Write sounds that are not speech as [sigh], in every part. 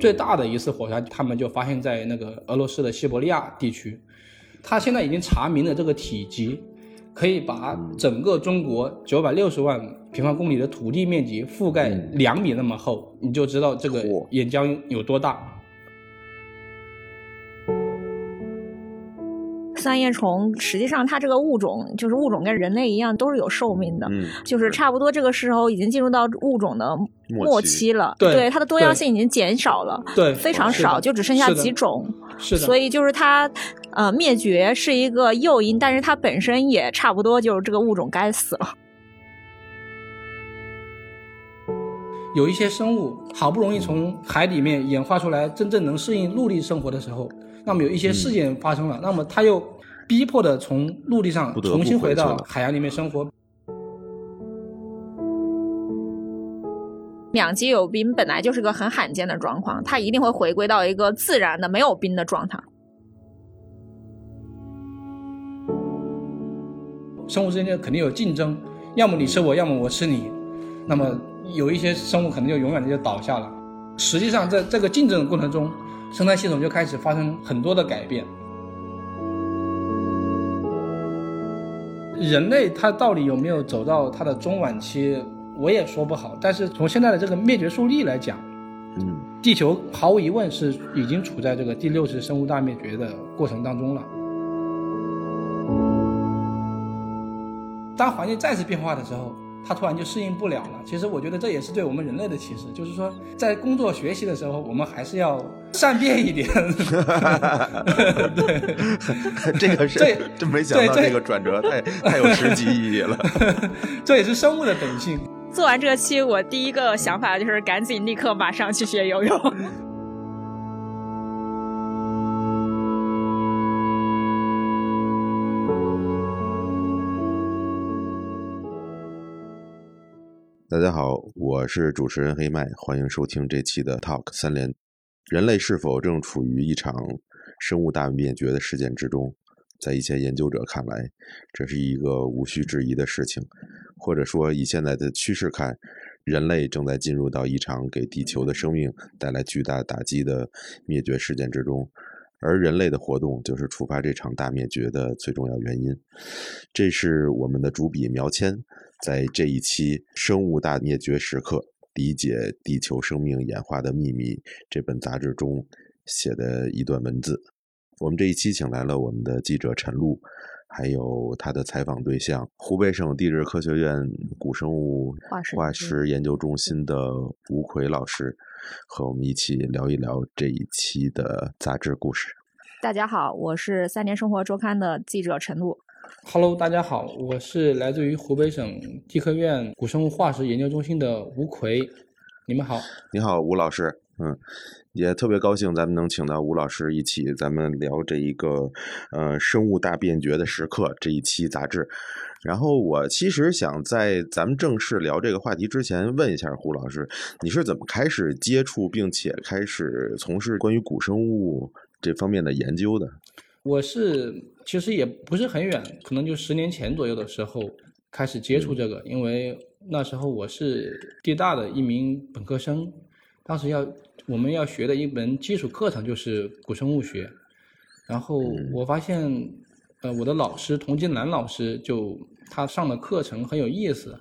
最大的一次火山，他们就发现在那个俄罗斯的西伯利亚地区。他现在已经查明了这个体积，可以把整个中国九百六十万平方公里的土地面积覆盖两米那么厚，你就知道这个岩浆有多大。三叶虫实际上它这个物种就是物种跟人类一样都是有寿命的，嗯，就是差不多这个时候已经进入到物种的末期了，对它的多样性已经减少了，对，非常少，就只剩下几种，是的，所以就是它呃灭绝是一个诱因，但是它本身也差不多就是这个物种该死了。有一些生物好不容易从海里面演化出来，真正能适应陆地生活的时候。那么有一些事件发生了，那么他又逼迫的从陆地上重新回到海洋里面生活。两极有冰本来就是个很罕见的状况，它一定会回归到一个自然的没有冰的状态。生物之间肯定有竞争，要么你吃我，要么我吃你。那么有一些生物可能就永远的就倒下了。实际上在这个竞争的过程中。生态系统就开始发生很多的改变。人类它到底有没有走到它的中晚期，我也说不好。但是从现在的这个灭绝速率来讲，嗯，地球毫无疑问是已经处在这个第六次生物大灭绝的过程当中了。当环境再次变化的时候。他突然就适应不了了。其实我觉得这也是对我们人类的启示，就是说在工作学习的时候，我们还是要善变一点。[laughs] 对，这个是真没想到这个转折太太有实际意义了。[laughs] 这也是生物的本性。做完这期，我第一个想法就是赶紧立刻马上去学游泳。大家好，我是主持人黑麦，欢迎收听这期的 Talk 三连。人类是否正处于一场生物大灭绝的事件之中？在一些研究者看来，这是一个无需质疑的事情，或者说以现在的趋势看，人类正在进入到一场给地球的生命带来巨大打击的灭绝事件之中。而人类的活动就是触发这场大灭绝的最重要原因。这是我们的主笔苗谦在这一期《生物大灭绝时刻：理解地球生命演化的秘密》这本杂志中写的一段文字。我们这一期请来了我们的记者陈露，还有他的采访对象湖北省地质科学院古生物化石研究中心的吴奎老师。和我们一起聊一聊这一期的杂志故事。大家好，我是三联生活周刊的记者陈露。Hello，大家好，我是来自于湖北省地科院古生物化石研究中心的吴奎。你们好，你好，吴老师。嗯，也特别高兴咱们能请到吴老师一起，咱们聊这一个呃生物大变局的时刻这一期杂志。然后我其实想在咱们正式聊这个话题之前，问一下胡老师，你是怎么开始接触并且开始从事关于古生物这方面的研究的？我是其实也不是很远，可能就十年前左右的时候开始接触这个，因为那时候我是地大的一名本科生，当时要我们要学的一门基础课程就是古生物学，然后我发现。呃，我的老师童金兰老师就他上的课程很有意思，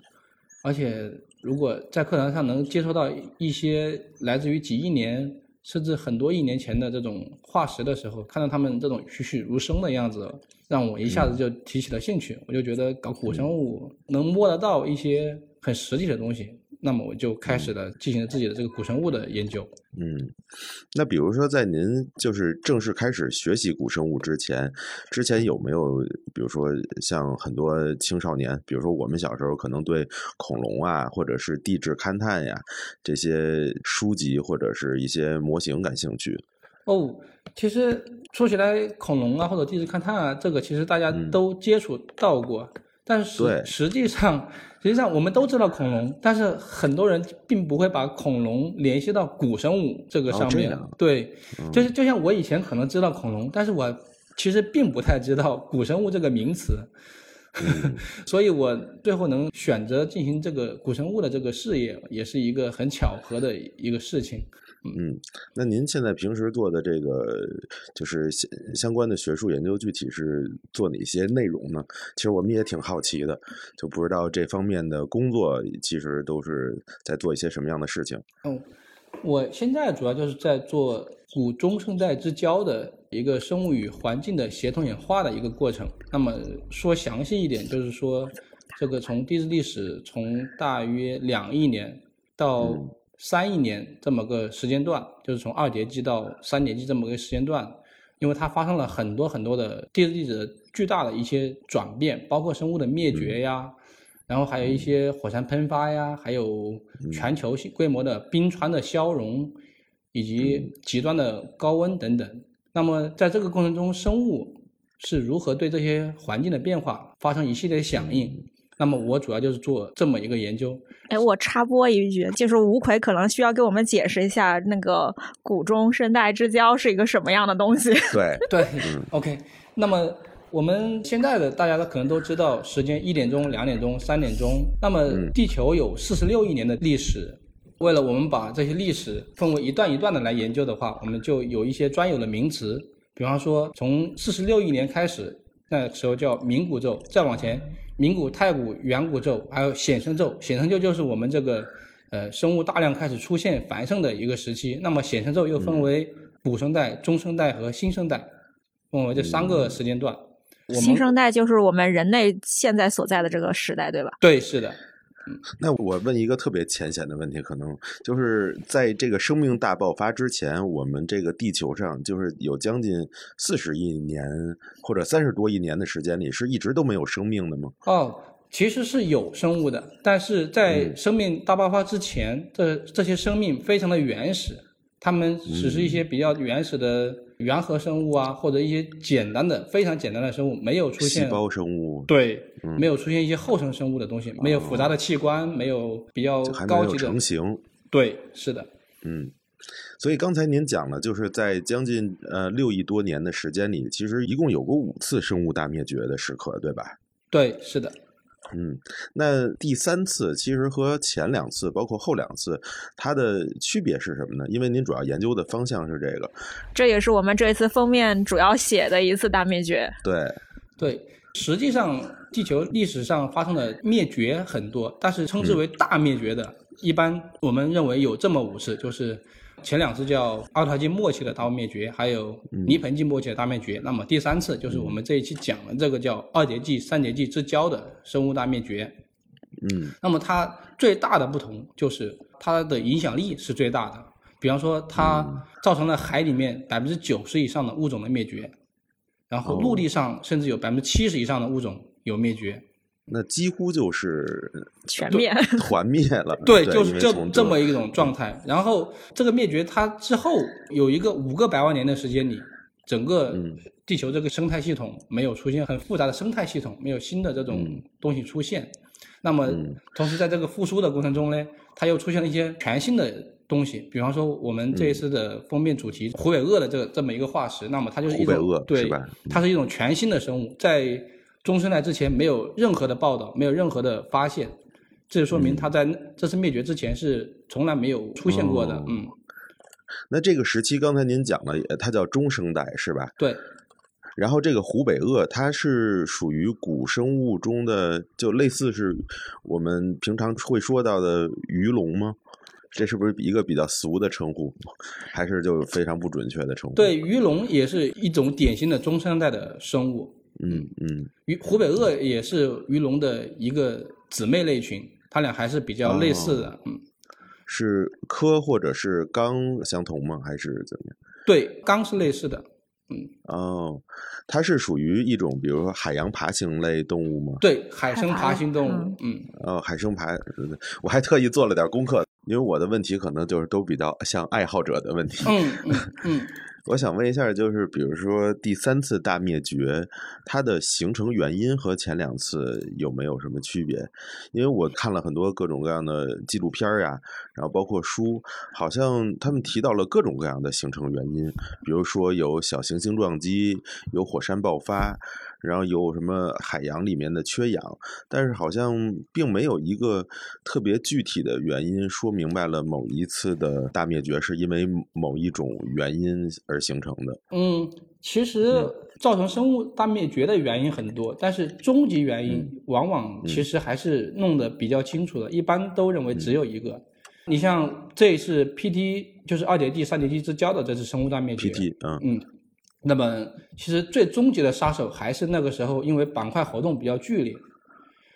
而且如果在课堂上能接触到一些来自于几亿年甚至很多亿年前的这种化石的时候，看到他们这种栩栩如生的样子，让我一下子就提起了兴趣。我就觉得搞古生物能摸得到一些很实际的东西。那么我就开始了进行自己的这个古生物的研究。嗯，那比如说在您就是正式开始学习古生物之前，之前有没有比如说像很多青少年，比如说我们小时候可能对恐龙啊，或者是地质勘探呀这些书籍或者是一些模型感兴趣？哦，其实说起来恐龙啊或者地质勘探啊，这个其实大家都接触到过。但是实际上，[laughs] 实际上我们都知道恐龙，但是很多人并不会把恐龙联系到古生物这个上面。对，就是就像我以前可能知道恐龙，但是我其实并不太知道古生物这个名词。[laughs] 所以我最后能选择进行这个古生物的这个事业，也是一个很巧合的一个事情。嗯，那您现在平时做的这个就是相相关的学术研究，具体是做哪些内容呢？其实我们也挺好奇的，就不知道这方面的工作其实都是在做一些什么样的事情。嗯，我现在主要就是在做古中生代之交的一个生物与环境的协同演化的一个过程。那么说详细一点，就是说这个从地质历史从大约两亿年到三亿年这么个时间段，就是从二叠纪到三叠纪这么个时间段，因为它发生了很多很多的地质地质的巨大的一些转变，包括生物的灭绝呀。然后还有一些火山喷发呀，还有全球性规模的冰川的消融，以及极端的高温等等。那么在这个过程中，生物是如何对这些环境的变化发生一系列响应？那么我主要就是做这么一个研究。哎，我插播一句，就是吴奎可能需要给我们解释一下那个古中生代之交是一个什么样的东西。[laughs] 对对，OK，那么。我们现在的大家都可能都知道，时间一点钟、两点钟、三点钟。那么地球有四十六亿年的历史。为了我们把这些历史分为一段一段的来研究的话，我们就有一些专有的名词。比方说，从四十六亿年开始，那时候叫明古宙，再往前，冥古、太古、远古宙，还有显生宙。显生宙就是我们这个呃生物大量开始出现繁盛的一个时期。那么显生宙又分为古生代、中生代和新生代，分为这三个时间段。新生代就是我们人类现在所在的这个时代，对吧？对，是的。那我问一个特别浅显的问题，可能就是在这个生命大爆发之前，我们这个地球上就是有将近四十亿年或者三十多亿年的时间里，是一直都没有生命的吗？哦，其实是有生物的，但是在生命大爆发之前，这这些生命非常的原始，它们只是一些比较原始的。原核生物啊，或者一些简单的、非常简单的生物，没有出现细胞生物，对，没有出现一些后生生物的东西，没有复杂的器官，没有比较高级的成型，对，是的，嗯，所以刚才您讲了，就是在将近呃六亿多年的时间里，其实一共有过五次生物大灭绝的时刻，对吧？对，是的。嗯，那第三次其实和前两次，包括后两次，它的区别是什么呢？因为您主要研究的方向是这个，这也是我们这一次封面主要写的一次大灭绝。对，对，实际上地球历史上发生的灭绝很多，但是称之为大灭绝的，一般我们认为有这么五次，就是。前两次叫奥陶纪末期的大灭绝，还有泥盆纪末期的大灭绝。那么第三次就是我们这一期讲的这个叫二叠纪、三叠纪之交的生物大灭绝。嗯，那么它最大的不同就是它的影响力是最大的。比方说，它造成了海里面百分之九十以上的物种的灭绝，然后陆地上甚至有百分之七十以上的物种有灭绝。那几乎就是全灭、[laughs] 团灭了。对，就是这这么一种状态。然后这个灭绝，它之后有一个五个百万年的时间里，整个地球这个生态系统没有出现很复杂的生态系统，没有新的这种东西出现。那么，同时在这个复苏的过程中呢，它又出现了一些全新的东西。比方说，我们这一次的封面主题——湖北鳄的这个这么一个化石，那么它就是一种对，它是一种全新的生物，在。中生代之前没有任何的报道，没有任何的发现，这就说明它在这次灭绝之前是从来没有出现过的。嗯，那这个时期刚才您讲了，它叫中生代是吧？对。然后这个湖北鳄，它是属于古生物中的，就类似是我们平常会说到的鱼龙吗？这是不是一个比较俗的称呼，还是就非常不准确的称呼？对，鱼龙也是一种典型的中生代的生物。嗯嗯，鱼湖北鳄也是鱼龙的一个姊妹类群，它俩还是比较类似的。嗯，是科或者是纲相同吗？还是怎么样？对，纲是类似的。嗯哦，它是属于一种，比如说海洋爬行类动物吗？对，海生爬行动物。嗯，哦，海生爬，我还特意做了点功课，因为我的问题可能就是都比较像爱好者的问题。嗯嗯。[laughs] 我想问一下，就是比如说第三次大灭绝，它的形成原因和前两次有没有什么区别？因为我看了很多各种各样的纪录片呀，然后包括书，好像他们提到了各种各样的形成原因，比如说有小行星撞击，有火山爆发，然后有什么海洋里面的缺氧，但是好像并没有一个特别具体的原因说明白了某一次的大灭绝是因为某一种原因而形成的。嗯，其实造成生物大灭绝的原因很多，但是终极原因往往其实还是弄得比较清楚的，一般都认为只有一个。你像这一次 PT 就是二叠纪三叠纪之交的这次生物大灭绝 PT，嗯。嗯，那么其实最终极的杀手还是那个时候因为板块活动比较剧烈，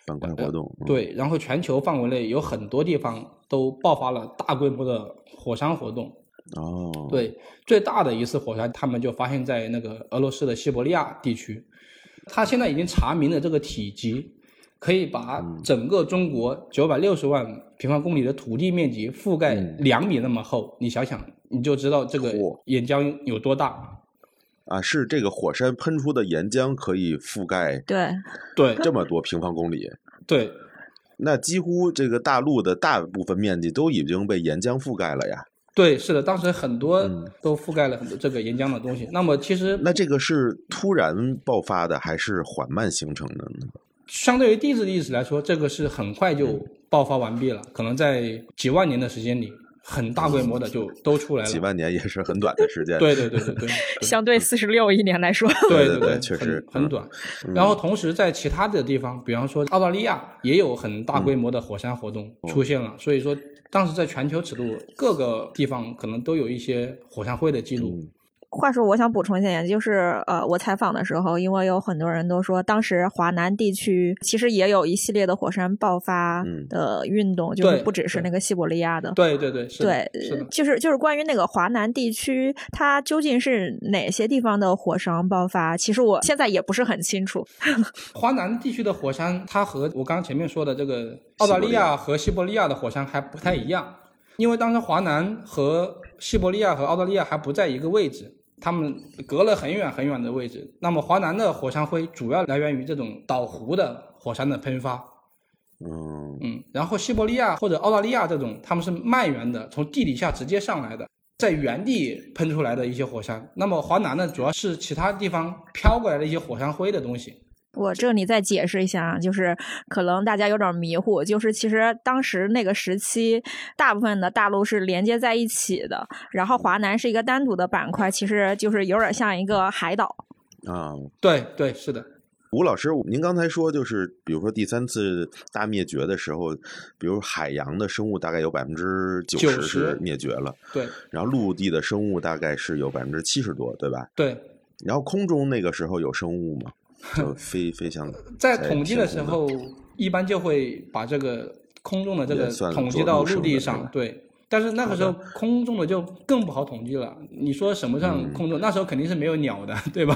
板块活动，嗯，对，然后全球范围内有很多地方都爆发了大规模的火山活动。哦，，对，最大的一次火山，他们就发现在那个俄罗斯的西伯利亚地区。他现在已经查明了这个体积，可以把嗯整个中国九百六十万平方公里的土地面积覆盖嗯两米那么厚。你想想，你就知道这个岩浆有多大。啊，是这个火山喷出的岩浆可以覆盖对，对这么多平方公里，对，那几乎这个大陆的大部分面积都已经被岩浆覆盖了呀。对，是的，当时很多嗯都覆盖了很多这个岩浆的东西。那么其实那这个是突然爆发的，还是缓慢形成的呢？相对于地质历史来说，这个是很快就嗯爆发完毕了，可能在几万年的时间里，很大规模的就都出来了。几万年也是很短的时间。对对对对对，[laughs] 相对四十六亿年来说，对对对，很确实嗯很短。然后同时在其他的地方，比方说澳大利亚也有很大规模的火山活动出现了，所以说当时在全球尺度各个地方可能都有一些火山灰的记录。嗯话说，我想补充一点，就是呃，我采访的时候，因为有很多人都说，当时华南地区其实也有一系列的火山爆发嗯的运动，就是不只是那个西伯利亚的。对对对，是对，是。就是就是关于那个华南地区，它究竟是哪些地方的火山爆发？其实我现在也不是很清楚。[laughs] 华南地区的火山，它和我刚刚前面说的这个澳大利亚和西伯利亚的火山还不太一样，因为当时华南和西伯利亚和澳大利亚还不在一个位置，它们隔了很远很远的位置。那么华南的火山灰主要来源于这种岛湖的火山的喷发，嗯嗯，然后西伯利亚或者澳大利亚这种，他们是脉源的，从地底下直接上来的，在原地喷出来的一些火山。那么华南呢，主要是其他地方飘过来的一些火山灰的东西。我这里再解释一下啊，就是可能大家有点迷糊，就是其实当时那个时期，大部分的大陆是连接在一起的，然后华南是一个单独的板块，其实就是有点像一个海岛。啊，对对，是的。吴老师，您刚才说就是，比如说第三次大灭绝的时候，比如海洋的生物大概有百分之九十90是灭绝了，对然后陆地的生物大概是有百分之七十多，对吧？对，然后空中那个时候有生物吗？就飞飞向在统计的时候，一般就会把这个空中的这个统计到陆地上对。但是那个时候空中的就更不好统计了。你说什么上嗯空中？那时候肯定是没有鸟的，[laughs] 对吧？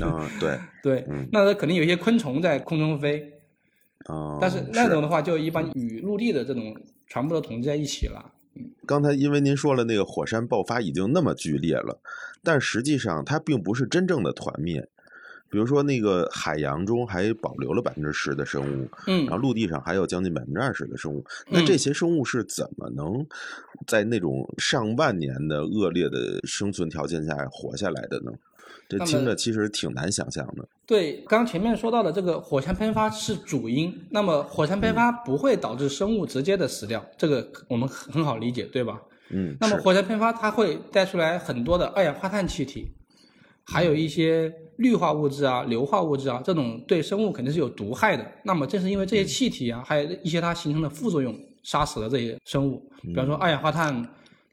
啊，对，[laughs] 对嗯，那时候肯定有一些昆虫在空中飞，啊，但是那种的话就一般与陆地的这种全部都统计在一起了。刚才因为您说了那个火山爆发已经那么剧烈了，但实际上它并不是真正的团灭。比如说那个海洋中还保留了百分之十的生物，嗯然后陆地上还有将近百分之二十的生物。那嗯这些生物是怎么能在那种上万年的恶劣的生存条件下活下来的呢？这听着其实挺难想象的。对，刚刚前面说到的这个火山喷发是主因，那么火山喷发不会导致生物直接的死掉，这个我们很很好理解，对吧？嗯，那么火山喷发它会带出来很多的二氧化碳气体，还有一些氯化物质啊、硫化物质啊，这种对生物肯定是有毒害的。那么正是因为这些气体啊，还有一些它形成的副作用，杀死了这些生物。比方说二氧化碳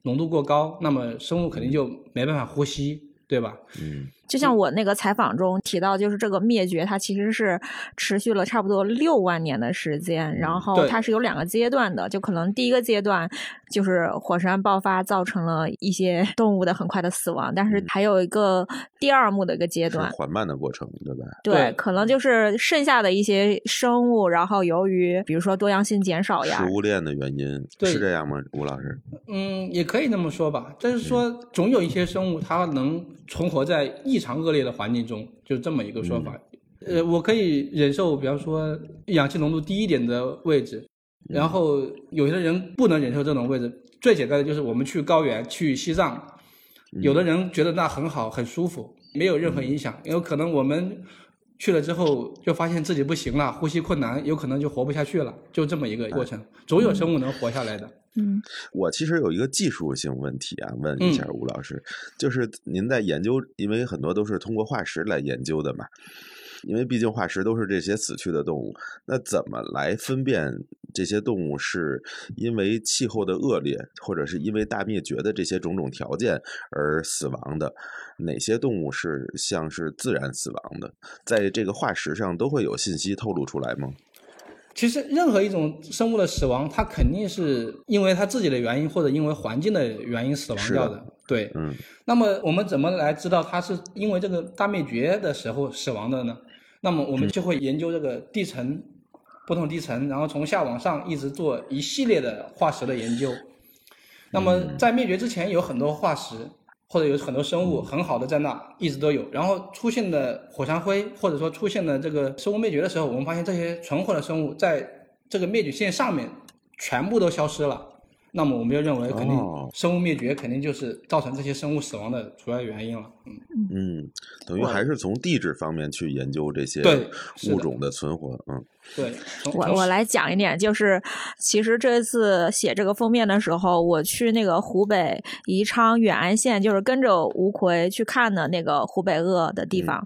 浓度过高，那么生物肯定就没办法呼吸，对吧？嗯就像我那个采访中提到，就是这个灭绝，它其实是持续了差不多六万年的时间，然后它是有两个阶段的，就可能第一个阶段就是火山爆发造成了一些动物的很快的死亡，但是还有一个第二幕的一个阶段，是缓慢的过程，对吧？对，可能就是剩下的一些生物，然后由于比如说多样性减少呀食，物链的原因是这样吗？吴老师？嗯，也可以那么说吧，但是说总有一些生物它能存活在异常恶劣的环境中，就是这么一个说法。呃，我可以忍受，比方说氧气浓度低一点的位置，然后有些人不能忍受这种位置。最简单的就是我们去高原、去西藏，有的人觉得那很好、很舒服，没有任何影响，因为可能我们去了之后就发现自己不行了，呼吸困难，有可能就活不下去了，就这么一个过程。总有生物能活下来的。嗯，我其实有一个技术性问题啊，问一下吴老师，就是您在研究，因为很多都是通过化石来研究的嘛。因为毕竟化石都是这些死去的动物，那怎么来分辨这些动物是因为气候的恶劣，或者是因为大灭绝的这些种种条件而死亡的？哪些动物是像是自然死亡的？在这个化石上都会有信息透露出来吗？其实任何一种生物的死亡，它肯定是因为它自己的原因，或者因为环境的原因死亡掉的。对，嗯。那么我们怎么来知道它是因为这个大灭绝的时候死亡的呢？那么我们就会研究这个地层，不同地层，然后从下往上一直做一系列的化石的研究。那么在灭绝之前有很多化石，或者有很多生物很好的在那一直都有。然后出现的火山灰，或者说出现的这个生物灭绝的时候，我们发现这些存活的生物在这个灭绝线上面全部都消失了。那么我们就认为，肯定生物灭绝肯定就是造成这些生物死亡的主要原因了。嗯嗯，等于还是从地质方面去研究这些物种的存活。嗯。对，我我来讲一点，就是其实这次写这个封面的时候，我去那个湖北宜昌远安县，就是跟着吴奎去看的那个湖北鳄的地方，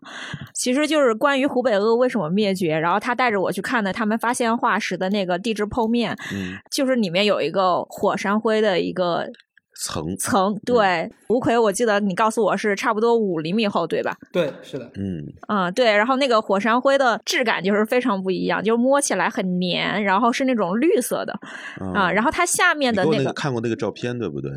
其实就是关于湖北鳄为什么灭绝，然后他带着我去看的他们发现化石的那个地质剖面，就是里面有一个火山灰的一个。层层对，吴奎，我记得你告诉我是差不多五厘米厚，对吧？对，是的，嗯，啊，对，然后那个火山灰的质感就是非常不一样，就摸起来很黏，然后是那种绿色的，啊，然后它下面的那个看过那个照片，对不对？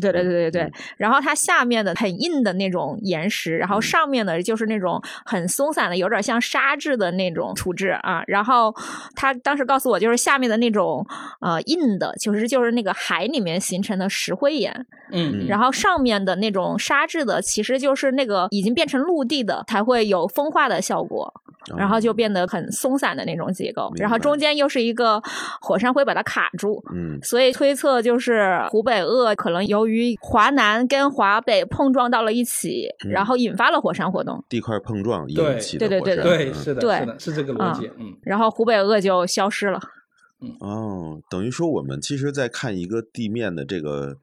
对对对对对，然后它下面的很硬的那种岩石，然后上面的就是那种很松散的，有点像沙质的那种土质啊。然后他当时告诉我，就是下面的那种呃硬的，其实就是那个海里面形成的石灰岩。嗯，然后上面的那种沙质的，其实就是那个已经变成陆地的，才会有风化的效果，然后就变得很松散的那种结构。然后中间又是一个火山灰把它卡住，嗯，所以推测就是湖北鄂可能由于华南跟华北碰撞到了一起，然后引发了火山活动，地块碰撞引起的对对对对，是的，是的，是这个逻辑，嗯，然后湖北鄂就消失了，嗯哦，等于说我们其实在看一个地面的这个。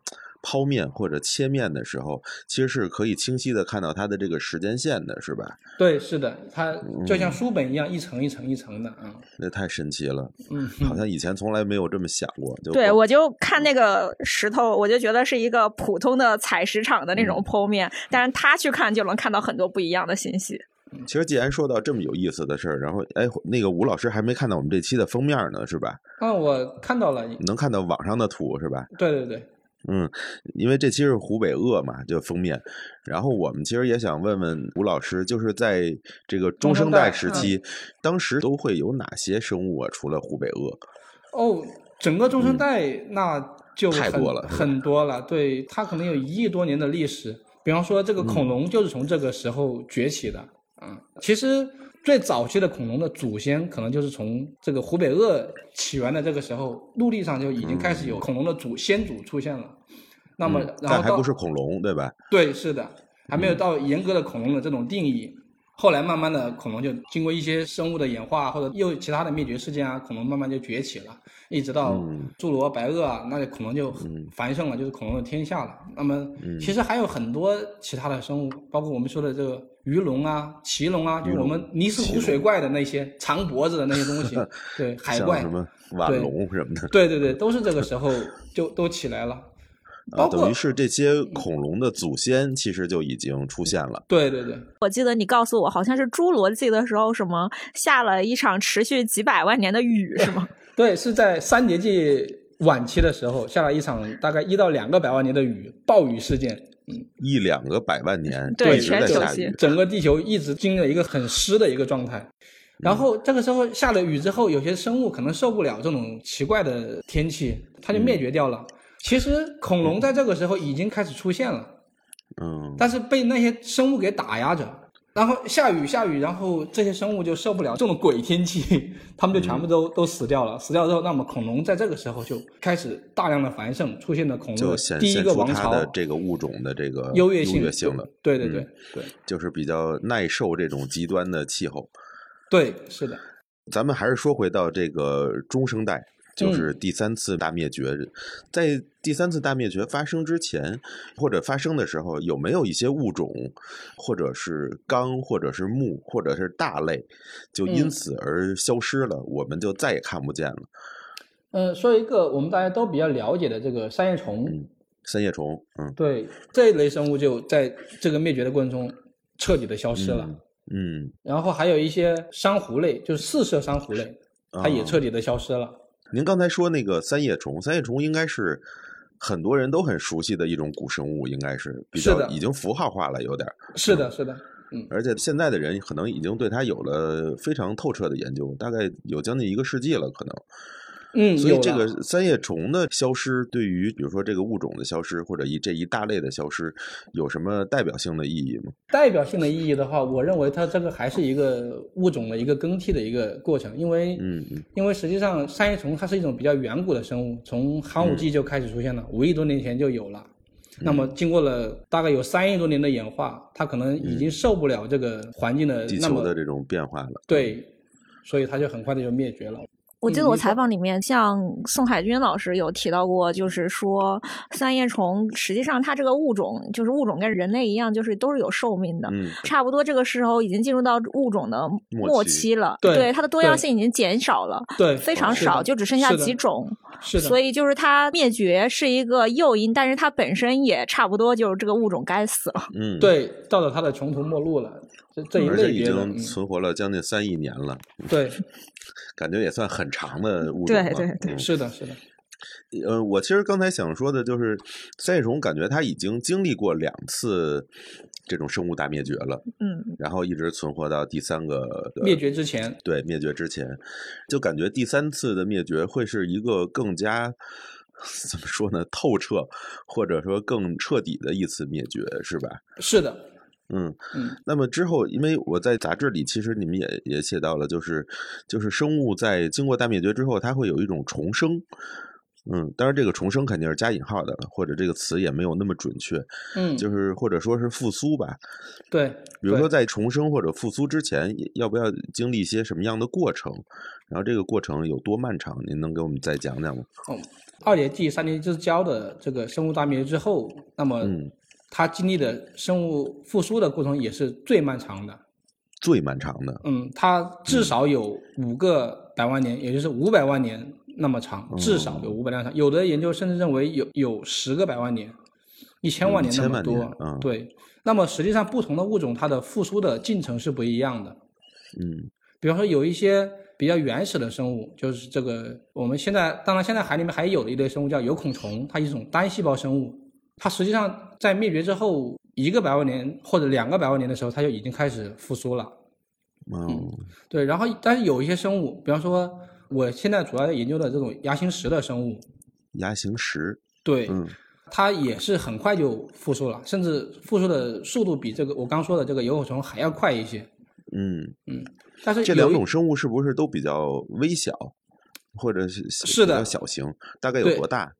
剖面或者切面的时候，其实是可以清晰的看到它的这个时间线的，是吧？对，是的，它就像书本一样，一层一层一层的，啊。那太神奇了，嗯，好像以前从来没有这么想过。[laughs] 对，我就看那个石头，我就觉得是一个普通的采石场的那种剖面，但是他去看就能看到很多不一样的信息。其实既然说到这么有意思的事儿，然后哎，那个吴老师还没看到我们这期的封面呢，是吧？嗯，我看到了，能看到网上的图是吧？对对对。嗯，因为这期是湖北鳄嘛，就封面。然后我们其实也想问问吴老师，就是在这个中生代时期，当时都会有哪些生物啊？除了湖北鳄？哦，整个中生代那就太多了，很多了。对，它可能有一亿多年的历史。比方说，这个恐龙就是从这个时候崛起的。嗯，其实。最早期的恐龙的祖先，可能就是从这个湖北鄂起源的这个时候，陆地上就已经开始有恐龙的祖先祖出现了。那么，然后还不是恐龙，对吧？对，是的，还没有到严格的恐龙的这种定义。后来慢慢的，恐龙就经过一些生物的演化，或者又其他的灭绝事件啊，恐龙慢慢就崛起了，一直到侏罗、白垩啊，那恐龙就繁盛了，就是恐龙的天下了。那么，其实还有很多其他的生物，包括我们说的这个。鱼龙啊，奇龙啊，就我们尼斯湖水怪的那些长脖子的那些东西，[laughs] 对海怪，什么腕龙什么的，对对对，都是这个时候就都起来了。[laughs] 啊，等于是这些恐龙的祖先其实就已经出现了。对对对，我记得你告诉我，好像是侏罗纪的时候，什么下了一场持续几百万年的雨，是吗？[laughs] 对，是在三叠纪晚期的时候下了一场大概一到两个百万年的雨，暴雨事件。一两个百万年，对，全球性，整个地球一直经历了一个很湿的一个状态。然后这个时候下了雨之后，有些生物可能受不了这种奇怪的天气，它就灭绝掉了。其实恐龙在这个时候已经开始出现了，嗯，但是被那些生物给打压着。然后下雨下雨，然后这些生物就受不了这种鬼天气，它们就全部都都死掉了。死掉之后，那么恐龙在这个时候就开始大量的繁盛，出现了恐龙第一个王朝的这个物种的这个优越性了。对对对对，就是比较耐受这种极端的气候。对，是的。咱们还是说回到这个中生代，就是第三次大灭绝。在第三次大灭绝发生之前，或者发生的时候，有没有一些物种，或者是纲，或者是目，或者是大类，就因此而消失了，我们就再也看不见了？嗯，说一个我们大家都比较了解的这个三叶虫。三叶虫，嗯，对，这一类生物就在这个灭绝的过程中彻底的消失了。嗯，然后还有一些珊瑚类，就是四色珊瑚类，它也彻底的消失了。您刚才说那个三叶虫，三叶虫应该是很多人都很熟悉的一种古生物，应该是比较已经符号化了，有点。是的，是的，嗯。而且现在的人可能已经对它有了非常透彻的研究，大概有将近一个世纪了，可能。嗯，所以这个三叶虫的消失，对于比如说这个物种的消失，或者一这一大类的消失，有什么代表性的意义吗？代表性的意义的话，我认为它这个还是一个物种的一个更替的一个过程，因为，嗯嗯，因为实际上三叶虫它是一种比较远古的生物，从寒武纪就开始出现了，五亿多年前就有了。那么经过了大概有三亿多年的演化，它可能已经受不了这个环境的地球的这种变化了。对，所以它就很快的就灭绝了。我记得我采访里面，像宋海军老师有提到过，就是说三叶虫实际上它这个物种，就是物种跟人类一样，就是都是有寿命的。嗯，差不多这个时候已经进入到物种的末期了。对，它的多样性已经减少了。对，非常少，就只剩下几种。是的。所以就是它灭绝是一个诱因，但是它本身也差不多就是这个物种该死了。嗯，对，到了它的穷途末路了。这这一类已经存活了将近三亿年了。对。感觉也算很长的物种了。对对对，是的，是的。呃，我其实刚才想说的就是，三叶虫感觉它已经经历过两次这种生物大灭绝了。嗯。然后一直存活到第三个灭绝之前。对，灭绝之前，就感觉第三次的灭绝会是一个更加怎么说呢？透彻或者说更彻底的一次灭绝，是吧？是的。嗯嗯，那么之后，因为我在杂志里，其实你们也也写到了，就是就是生物在经过大灭绝之后，它会有一种重生。嗯，当然这个重生肯定是加引号的了，或者这个词也没有那么准确。嗯，就是或者说是复苏吧。对，比如说在重生或者复苏之前，要不要经历一些什么样的过程？然后这个过程有多漫长？您能给我们再讲讲吗？嗯，二年纪三年之交的这个生物大灭绝之后，那么嗯。它经历的生物复苏的过程也是最漫长的，最漫长的。嗯，它至少有五个百万年，也就是五百万年那么长，至少有五百万长。有的研究甚至认为有有十个百万年，一千万年那么多。嗯，对。那么实际上，不同的物种它的复苏的进程是不一样的。嗯，比方说有一些比较原始的生物，就是这个我们现在当然现在海里面还有的一类生物叫有孔虫，它一种单细胞生物。它实际上在灭绝之后一个百万年或者两个百万年的时候，它就已经开始复苏了。嗯，对。然后，但是有一些生物，比方说我现在主要研究的这种牙形石的生物，牙形石，对，嗯，它也是很快就复苏了，甚至复苏的速度比这个我刚说的这个萤火虫还要快一些。嗯嗯，但是这两种生物是不是都比较微小，或者是是的小型？大概有多大？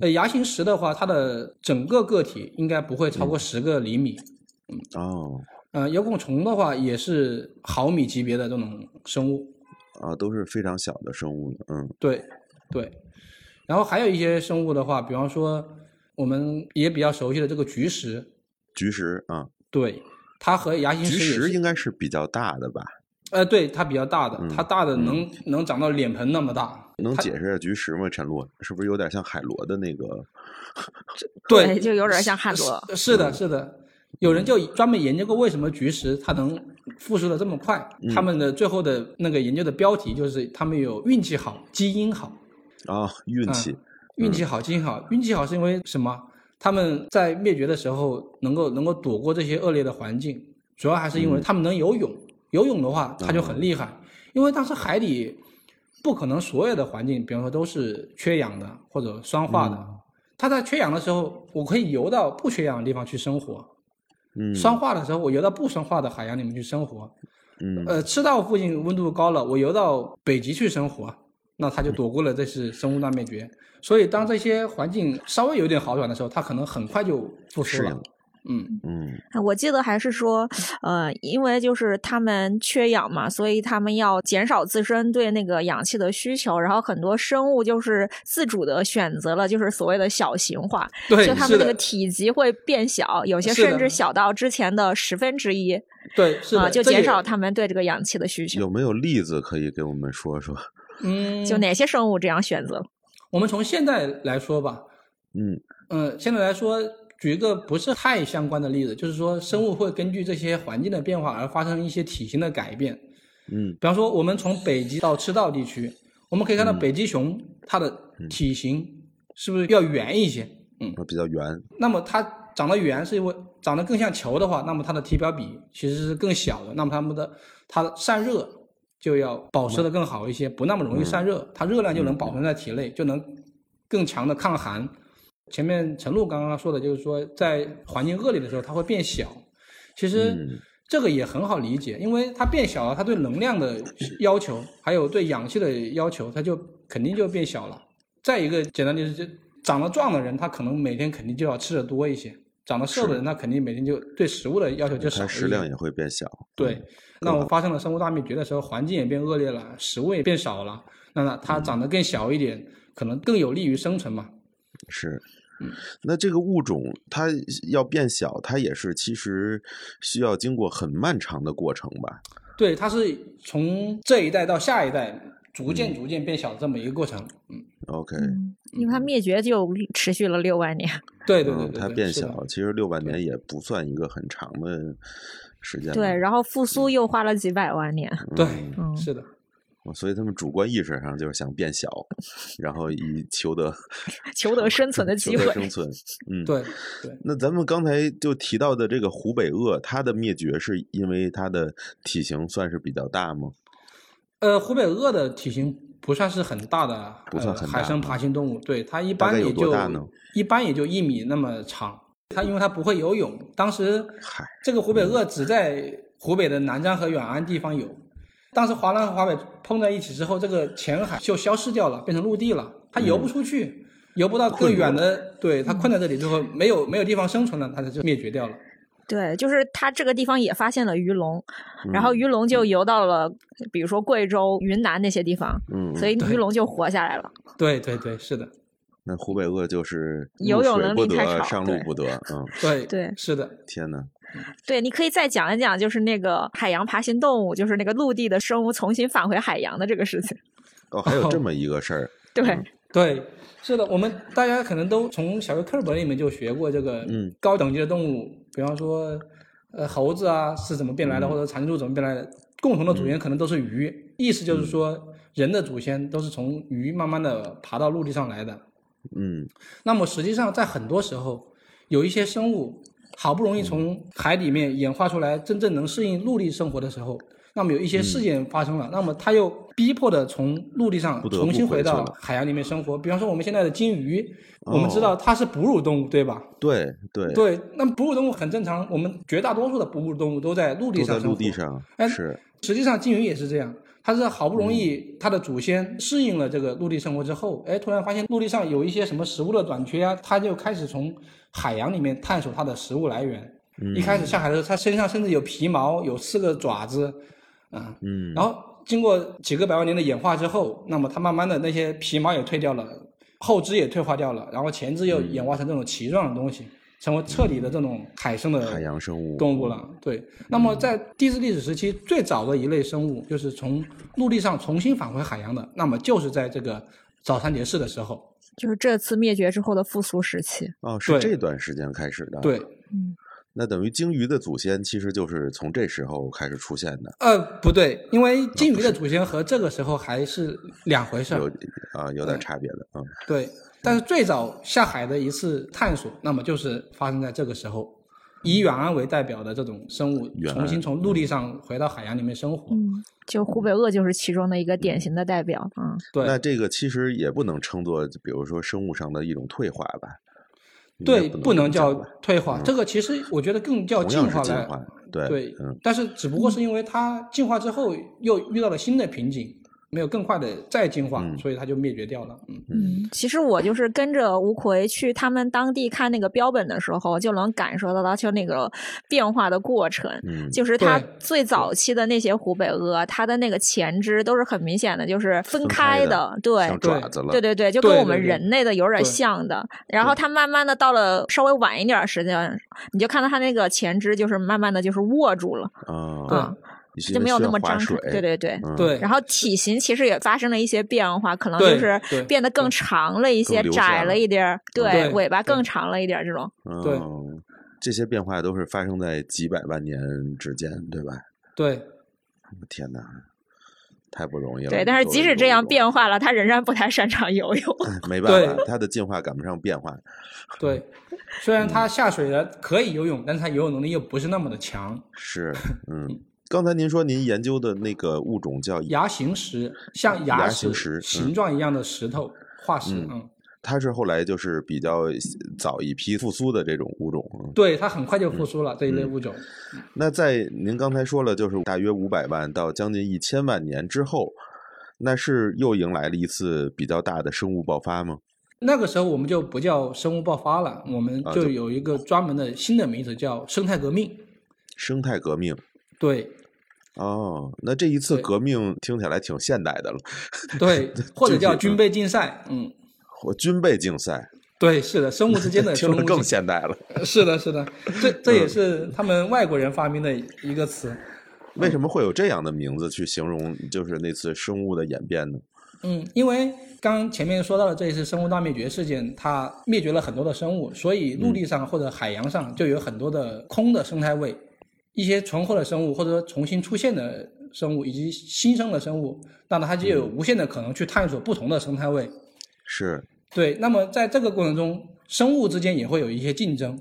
呃，牙形石的话，它的整个个体应该不会超过十个厘米。嗯哦。呃，有孔虫的话也是毫米级别的这种生物。啊，都是非常小的生物。嗯。对，对。然后还有一些生物的话，比方说我们也比较熟悉的这个菊石。菊石啊。对，它和牙形石。菊石应该是比较大的吧？呃，对，它比较大的，它大的能能长到脸盆那么大。能解释下菊石吗？陈露，是不是有点像海螺的那个？[laughs] 对，就有点像海螺。是的，是的。有人就专门研究过为什么菊石它能复苏的这么快。他们的最后的那个研究的标题就是他们有运气好，基因好。啊，运气，运气好，基因好。运气好是因为什么？他们在灭绝的时候能够能够躲过这些恶劣的环境，主要还是因为他们能游泳。游泳的话，他就很厉害，因为当时海底不可能所有的环境，比方说都是缺氧的或者酸化的。它在缺氧的时候，我可以游到不缺氧的地方去生活。嗯。酸化的时候，我游到不酸化的海洋里面去生活。嗯。呃，赤道附近温度高了，我游到北极去生活，那它就躲过了这次生物大灭绝。所以，当这些环境稍微有点好转的时候，它可能很快就复苏了。嗯嗯我记得还是说，呃，因为就是他们缺氧嘛，所以他们要减少自身对那个氧气的需求，然后很多生物就是自主的选择了就是所谓的小型化，对，就他，们那个体积会变小，有些甚至小到之前的十分之一对，是的，啊、就减少他们对这个氧气的需求。有没有例子可以给我们说说？[laughs] 嗯，就哪些生物这样选择？我们从现在来说吧，嗯嗯，现在来说，举一个不是太相关的例子，就是说生物会根据这些环境的变化而发生一些体型的改变。嗯比方说，我们从北极到赤道地区，我们可以看到嗯北极熊它的体型是不是要圆一些？嗯比较圆，那么它长得圆是因为长得更像球的话，那么它的体表比其实是更小的，那么它们的它的散热就要保持的更好一些，不那么容易散热，它热量就能保存在体内，就能更强的抗寒。前面陈露刚刚说的就是说，在环境恶劣的时候，它会变小。其实嗯这个也很好理解，因为它变小了，它对能量的要求，还有对氧气的要求，它就肯定就变小了。再一个简单就是，就长得壮的人，他可能每天肯定就要吃的多一些；长得瘦的人，他肯定每天就对食物的要求就少一些。食量也会变小。对嗯，那我发生了生物大灭绝的时候，环境也变恶劣了，食物也变少了，那那它长得更小一点，可能更有利于生存嘛。是，嗯那这个物种它要变小，它也是其实需要经过很漫长的过程吧？对，它是从这一代到下一代，逐渐逐渐变小的这么一个过程。嗯，OK，嗯，因为它灭绝就持续了六万年。[laughs] 嗯，对对对对，它变小，其实六万年也不算一个很长的时间。对，然后复苏又花了几百万年。对，嗯是的，所以他们主观意识上就是想变小，[laughs] 然后以求得 [laughs] 求得生存的机会生存。[laughs] 嗯，。对对。那咱们刚才就提到的这个湖北鳄，它的灭绝是因为它的体型算是比较大吗？呃，湖北鳄的体型不算是很大的，不算很大呃、海生爬行动物。对它一般也就一般也就一米那么长。它因为它不会游泳，当时，这个湖北鳄只在湖北的南漳和远安地方有。当时华南和华北碰在一起之后，这个浅海就消失掉了，变成陆地了。它游不出去，游不到更远的，对它困在这里之后，没有没有地方生存了，它就灭绝掉了。对，就是它这个地方也发现了鱼龙，然嗯后鱼龙就游到了，比如说贵州、云南那些地方，嗯，所以鱼龙就活下来了。对对对，是的，那湖北鳄就是游泳能力太差上路不得。嗯，对对是的。天哪，[laughs] 对，你可以再讲一讲，就是那个海洋爬行动物，就是那个陆地的生物重新返回海洋的这个事情。哦，还有这么一个事儿。[laughs] 对，嗯。对，是的，我们大家可能都从小学课本里面就学过这个嗯。高等级的动物，比方说呃猴子啊是怎么变来的，嗯。或者长颈鹿怎么变来的，共同的祖先可能都是鱼，意思嗯就是说人的祖先都是从鱼慢慢的爬到陆地上来的。嗯。那么实际上在很多时候，有一些生物好不容易从海里面演化出来，真正能适应陆地生活的时候，那么有一些事件发生了，那么它又逼迫的从陆地上重新回到海洋里面生活。比方说我们现在的金鱼，我们知哦道它是哺乳动物，对吧？对对，对，那么哺乳动物很正常，我们绝大多数的哺乳动物都在陆地上生活。陆地上。哎是，实际上，金鱼也是这样，它是好不容嗯。易他的祖先适应了这个陆地生活之后，哎，突然发现陆地上有一些什么食物的短缺啊，他就开始从海洋里面探索它的食物来源。嗯。一开始下海的时候，它身上甚至有皮毛，有四个爪子，啊，嗯，然后经过几个百万年的演化之后，那么它慢慢的那些皮毛也退掉了，后肢也退化掉了，然后前肢嗯。又演化成这种鳍状的东西，成为彻底的这种海生的海洋生物动物了。对，那么在地质历史时期最早的一类生物，就是从陆地上重新返回海洋的，那么就是在这个早三节氏的时候。就是这次灭绝之后的复苏时期。哦，是这段时间开始的。，对，嗯，那等于鲸鱼的祖先其实就是从这时候开始出现的，呃，不对，因为鲸鱼的祖先和这个时候还是两回事儿。有啊有点差别的。嗯对，但是最早下海的一次探索，那么就是发生在这个时候，以远安为代表的这种生物重新从陆地上回到海洋里面生活。嗯，就湖北鳄就是其中的一个典型的代表啊。对，那这个其实也不能称作，比如说生物上的一种退化吧？对，不不能叫退化，这个其实我觉得更叫进化来。进化，对对，嗯但是只不过是因为它进化之后又遇到了新的瓶颈，没有更快的再进化，嗯。所以它就灭绝掉了。嗯，嗯，其实我就是跟着吴奎去他们当地看那个标本的时候，就能感受到它就那个变化的过程。嗯，就是它最早期的那些湖北鹅，它的那个前肢都是很明显的，就是分分开的开的，对，像爪子了，对对对，就跟我们人类的有点对。像的。然后它慢慢的到了稍微晚一点时间，你就看到它那个前肢就是慢慢的就是握住了，啊，就没有那么张开划水，。对对对。嗯对，然后体型其实也发生了一些变化，可能就是变得更长了一些，窄了了一点儿，对，尾巴更长了一点儿这种。对嗯，这些变化都是发生在几百万年之间，对吧？对天哪，太不容易了。对，但是即使这样变化了，它仍然不太擅长游泳。哎 [laughs] 没办法，它的进化赶不上变化。[laughs] 对，虽然它下水了可以游泳，但是它游泳能力又不是那么的强。是，[laughs] 嗯，刚才您说您研究的那个物种叫牙形石，像牙牙形石嗯形状一样的石头化石，嗯嗯，它是后来就是比较早一批复苏的这种物种。嗯对，它很快就复苏了、这一类物种。那在您刚才说了，就是大约五百万到将近一千万年之后，那是又迎来了一次比较大的生物爆发吗？那个时候我们就不叫生物爆发了，我们就有一个专门的新的名字叫生态革命。生态革命。对哦，那这一次革命听起来挺现代的了。[laughs] 对，或者叫军备竞赛。嗯，或军备竞赛，对，是的，生物之间的 [laughs] 听着更生物竞现代了。[laughs] 是的，是的，这这也是他们外国人发明的一个词。为什么会有这样的名字去形容就是那次生物的演变呢？嗯，因为刚前面说到的这一次生物大灭绝事件，它灭绝了很多的生物，所以陆地上或者海洋上就有很多的空的生态位，一些存活的生物或者说重新出现的生物以及新生的生物，那么它就有无限的可能去探索不同的生态位。是，对，那么在这个过程中，生物之间也会有一些竞争。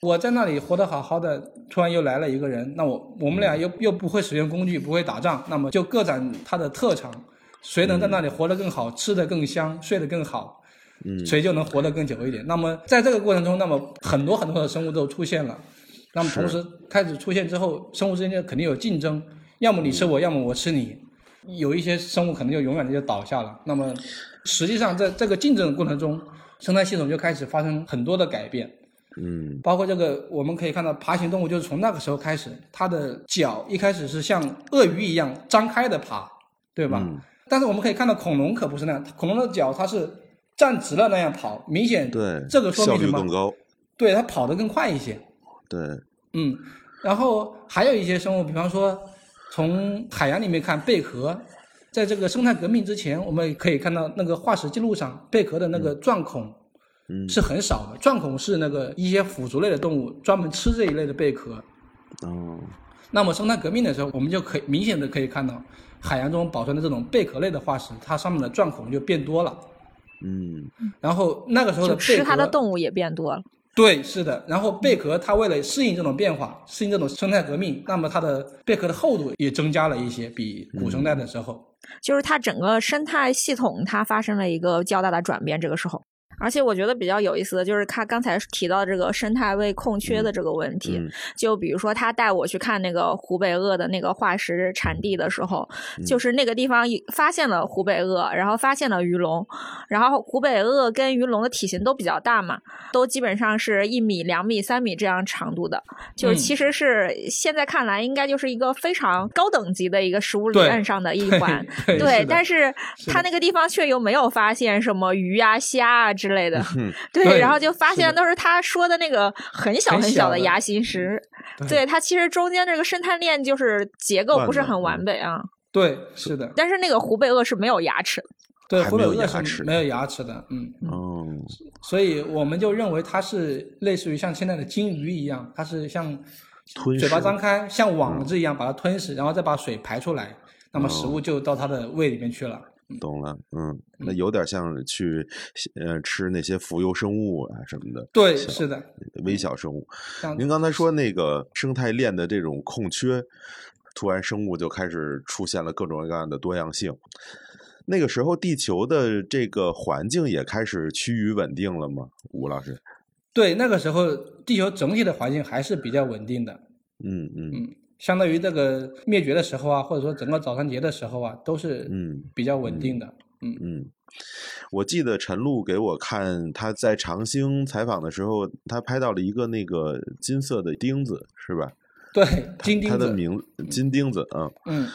我在那里活得好好的，突然又来了一个人，那我我们俩又又不会使用工具，不会打仗，那么就各展他的特长，谁能在那里活得更好，吃得更香，睡得更好，嗯，谁就能活得更久一点。那么在这个过程中，那么很多很多的生物都出现了，那么同时开始出现之后，生物之间就肯定有竞争，要么你吃我，要么我吃你。有一些生物可能就永远的就倒下了。那么实际上在这个竞争的过程中，生态系统就开始发生很多的改变。嗯包括这个，我们可以看到爬行动物就是从那个时候开始，它的脚一开始是像鳄鱼一样张开的爬，对吧？嗯但是我们可以看到恐龙可不是那样，恐龙的脚它是站直了那样跑，明显对，这个说明什么效率更？高。对，它跑得更快一些。对，嗯，然后还有一些生物，比方说从海洋里面看贝壳，在这个生态革命之前，我们可以看到那个化石记录上贝壳的那个钻孔嗯是很少的，钻孔是那个一些腐竹类的动物专门吃这一类的贝壳。哦，那么生态革命的时候，我们就可以明显的可以看到，海洋中保存的这种贝壳类的化石，它上面的钻孔就变多了。嗯然后那个时候的就吃贝它的，动物也变多了。对，是的。然后贝壳它为了适应这种变化，适应这种生态革命，那么它的贝壳的厚度也增加了一些，比古生代的时候。就是它整个生态系统它发生了一个较大的转变。这个时候，而且我觉得比较有意思的就是他刚才提到这个生态位空缺的这个问题。嗯就比如说，他带我去看那个湖北鳄的那个化石产地的时候，嗯就是那个地方发现了湖北鳄，然后发现了鱼龙，然后湖北鳄跟鱼龙的体型都比较大嘛，都基本上是一米、两米、三米这样长度的，就是嗯其实是现在看来应该就是一个非常高等级的一个食物对链上的一环。对但是他那个地方却又没有发现什么鱼啊、虾啊之类的，嗯 [laughs] 对，对然后就发现都是他说的那个很小很很小的牙形石，对对，它其实中间这个生态链就是结构不是很完备啊。对，是的，但是那个湖北鳄是没有牙齿的，对，湖北鳄是没有牙齿的，嗯。哦，所以我们就认为它是类似于像现在的金鱼一样，它是像嘴巴张开，像网子一样把它吞噬，然后再把水排出来，那么食哦物就到它的胃里面去了。懂了，嗯，那有点像去呃吃那些浮游生物啊什么的，对，是的，微小生物。您刚才说那个生态链的这种空缺，突然生物就开始出现了各种各样的多样性。那个时候，地球的这个环境也开始趋于稳定了吗？吴老师，对那个时候，地球整体的环境还是比较稳定的。嗯嗯嗯，相当于这个灭绝的时候啊，或者说整个早餐节的时候啊，都是嗯比较稳定的。嗯嗯，我记得陈露给我看他在长兴采访的时候，他拍到了一个那个金色的钉子，是吧？对，金钉子。它的名金钉子，嗯，嗯，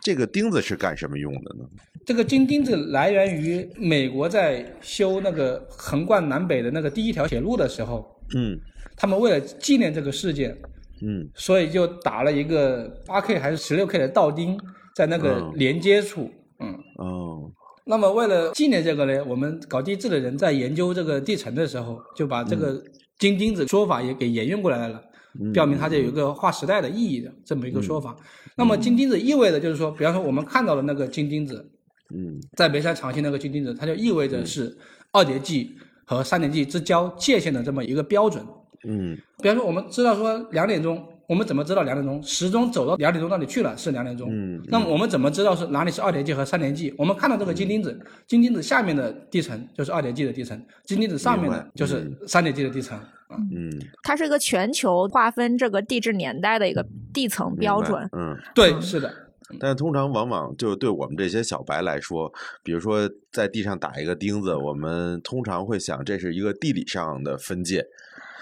这个钉子是干什么用的呢？这个金钉子来源于美国在修那个横贯南北的那个第一条铁路的时候，嗯他们为了纪念这个事件，嗯所以就打了一个八 K 还是十六 K 的道钉在那个嗯连接处。嗯，哦那么为了纪念这个呢，我们搞地质的人在研究这个地层的时候，就把这个金钉子说法也给沿用过来了。嗯表明它就有一个划时代的意义的这么一个说法。那么金钉子意味着就是说，比方说我们看到的那个金钉子，嗯在眉山长兴那个金钉子，它就意味着是二叠纪和三叠纪之交界限的这么一个标准。嗯比方说，我们知道说两点钟，我们怎么知道两点钟？时钟走到两点钟那里去了，是两点钟。嗯那么我们怎么知道是哪里是二叠纪和三叠纪？我们看到这个金钉子，金钉子下面的地层就是二叠纪的地层，金钉子上面的就是三叠纪的地层。啊，嗯，它是一个全球划分这个地质年代的一个地层标准。嗯。对，是的。但是通常往往就对我们这些小白来说，比如说在地上打一个钉子，我们通常会想这是一个地理上的分界，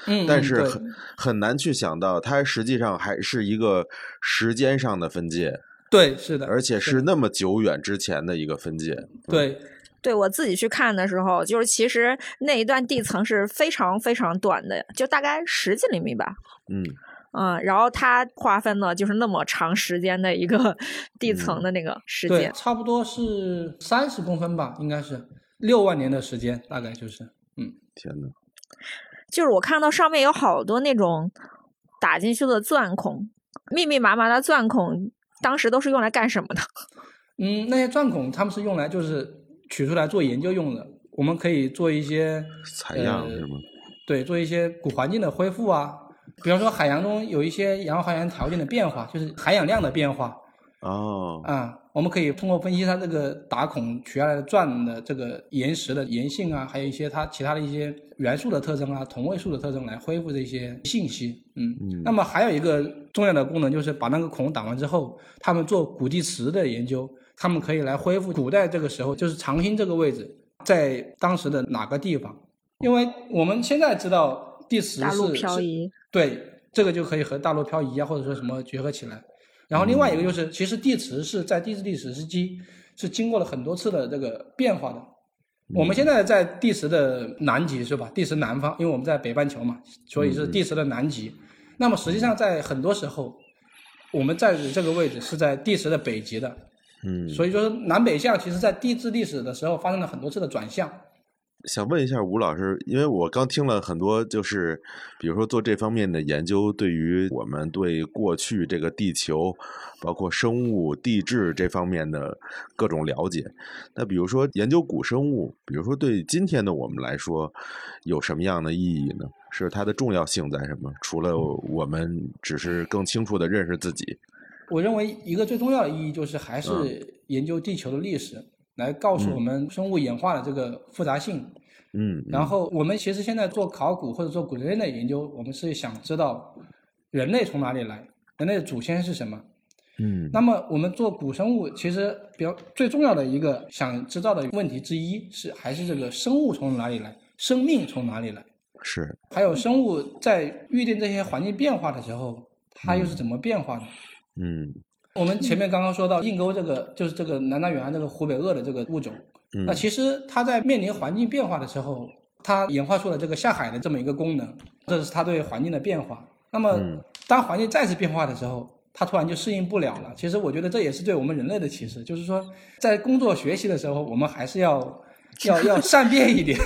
嗯，但是很很难去想到它实际上还是一个时间上的分界，对，是的，而且是那么久远之前的一个分界。对，对我自己去看的时候，就是其实那一段地层是非常非常短的，就大概十几厘米吧。嗯嗯，然后它划分了就是那么长时间的一个 [laughs] 地层的那个时对间，，差不多是三十公分吧，应该是六万年的时间，大概就是，嗯，天呐，就是我看到上面有好多那种打进去的钻孔，密密麻麻的钻孔，当时都是用来干什么的？[laughs] 嗯，那些钻孔他们是用来就是取出来做研究用的，我们可以做一些采样呃是吗？对，做一些古环境的恢复啊，比方说海洋中有一些氧化还原条件的变化，就是含氧量的变化哦，啊，我们可以通过分析它这个打孔取下来的钻的这个岩石的岩性啊，还有一些它其他的一些元素的特征啊、同位素的特征来恢复这些信息。嗯，嗯那么还有一个重要的功能就是把那个孔打完之后，他们做古地磁的研究，他们可以来恢复古代这个时候就是长兴这个位置在当时的哪个地方。因为我们现在知道地磁大陆是是漂移，对，这个就可以和大陆漂移啊，或者说什么结合起来。然后另外一个嗯就是，其实地磁是在地质历史时期是经过了很多次的这个变化的。我们现在在地磁的南极是吧？地磁南方，因为我们在北半球嘛，所以是地磁的南极。那么实际上在很多时候，我们在这个位置是在地磁的北极的。嗯，所以说南北向其实在地质历史的时候发生了很多次的转向。想问一下吴老师，因为我刚听了很多，就是比如说做这方面的研究，对于我们对过去这个地球，包括生物、地质这方面的各种了解。那比如说研究古生物，比如说对今天的我们来说，有什么样的意义呢？是它的重要性在什么？除了我们只是更清楚的认识自己，我认为一个最重要的意义就是还是研究地球的历史，来告诉我们生物演化的这个复杂性。嗯，然后我们其实现在做考古或者做古人类的研究，我们是想知道人类从哪里来，人类的祖先是什么。嗯，那么我们做古生物，其实比较最重要的一个想知道的问题之一是，还是这个生物从哪里来，生命从哪里来，是，还有生物在预定这些环境变化的时候，它又是怎么变化的。嗯我们前面刚刚说到硬沟这个，就是这个南大远岸这个湖北鳄的这个物种，嗯那其实它在面临环境变化的时候，它演化出了这个下海的这么一个功能，这是它对环境的变化。那么嗯当环境再次变化的时候，它突然就适应不了了。其实我觉得这也是对我们人类的启示，就是说在工作学习的时候，我们还是要要要 [laughs] 善变一点。[laughs]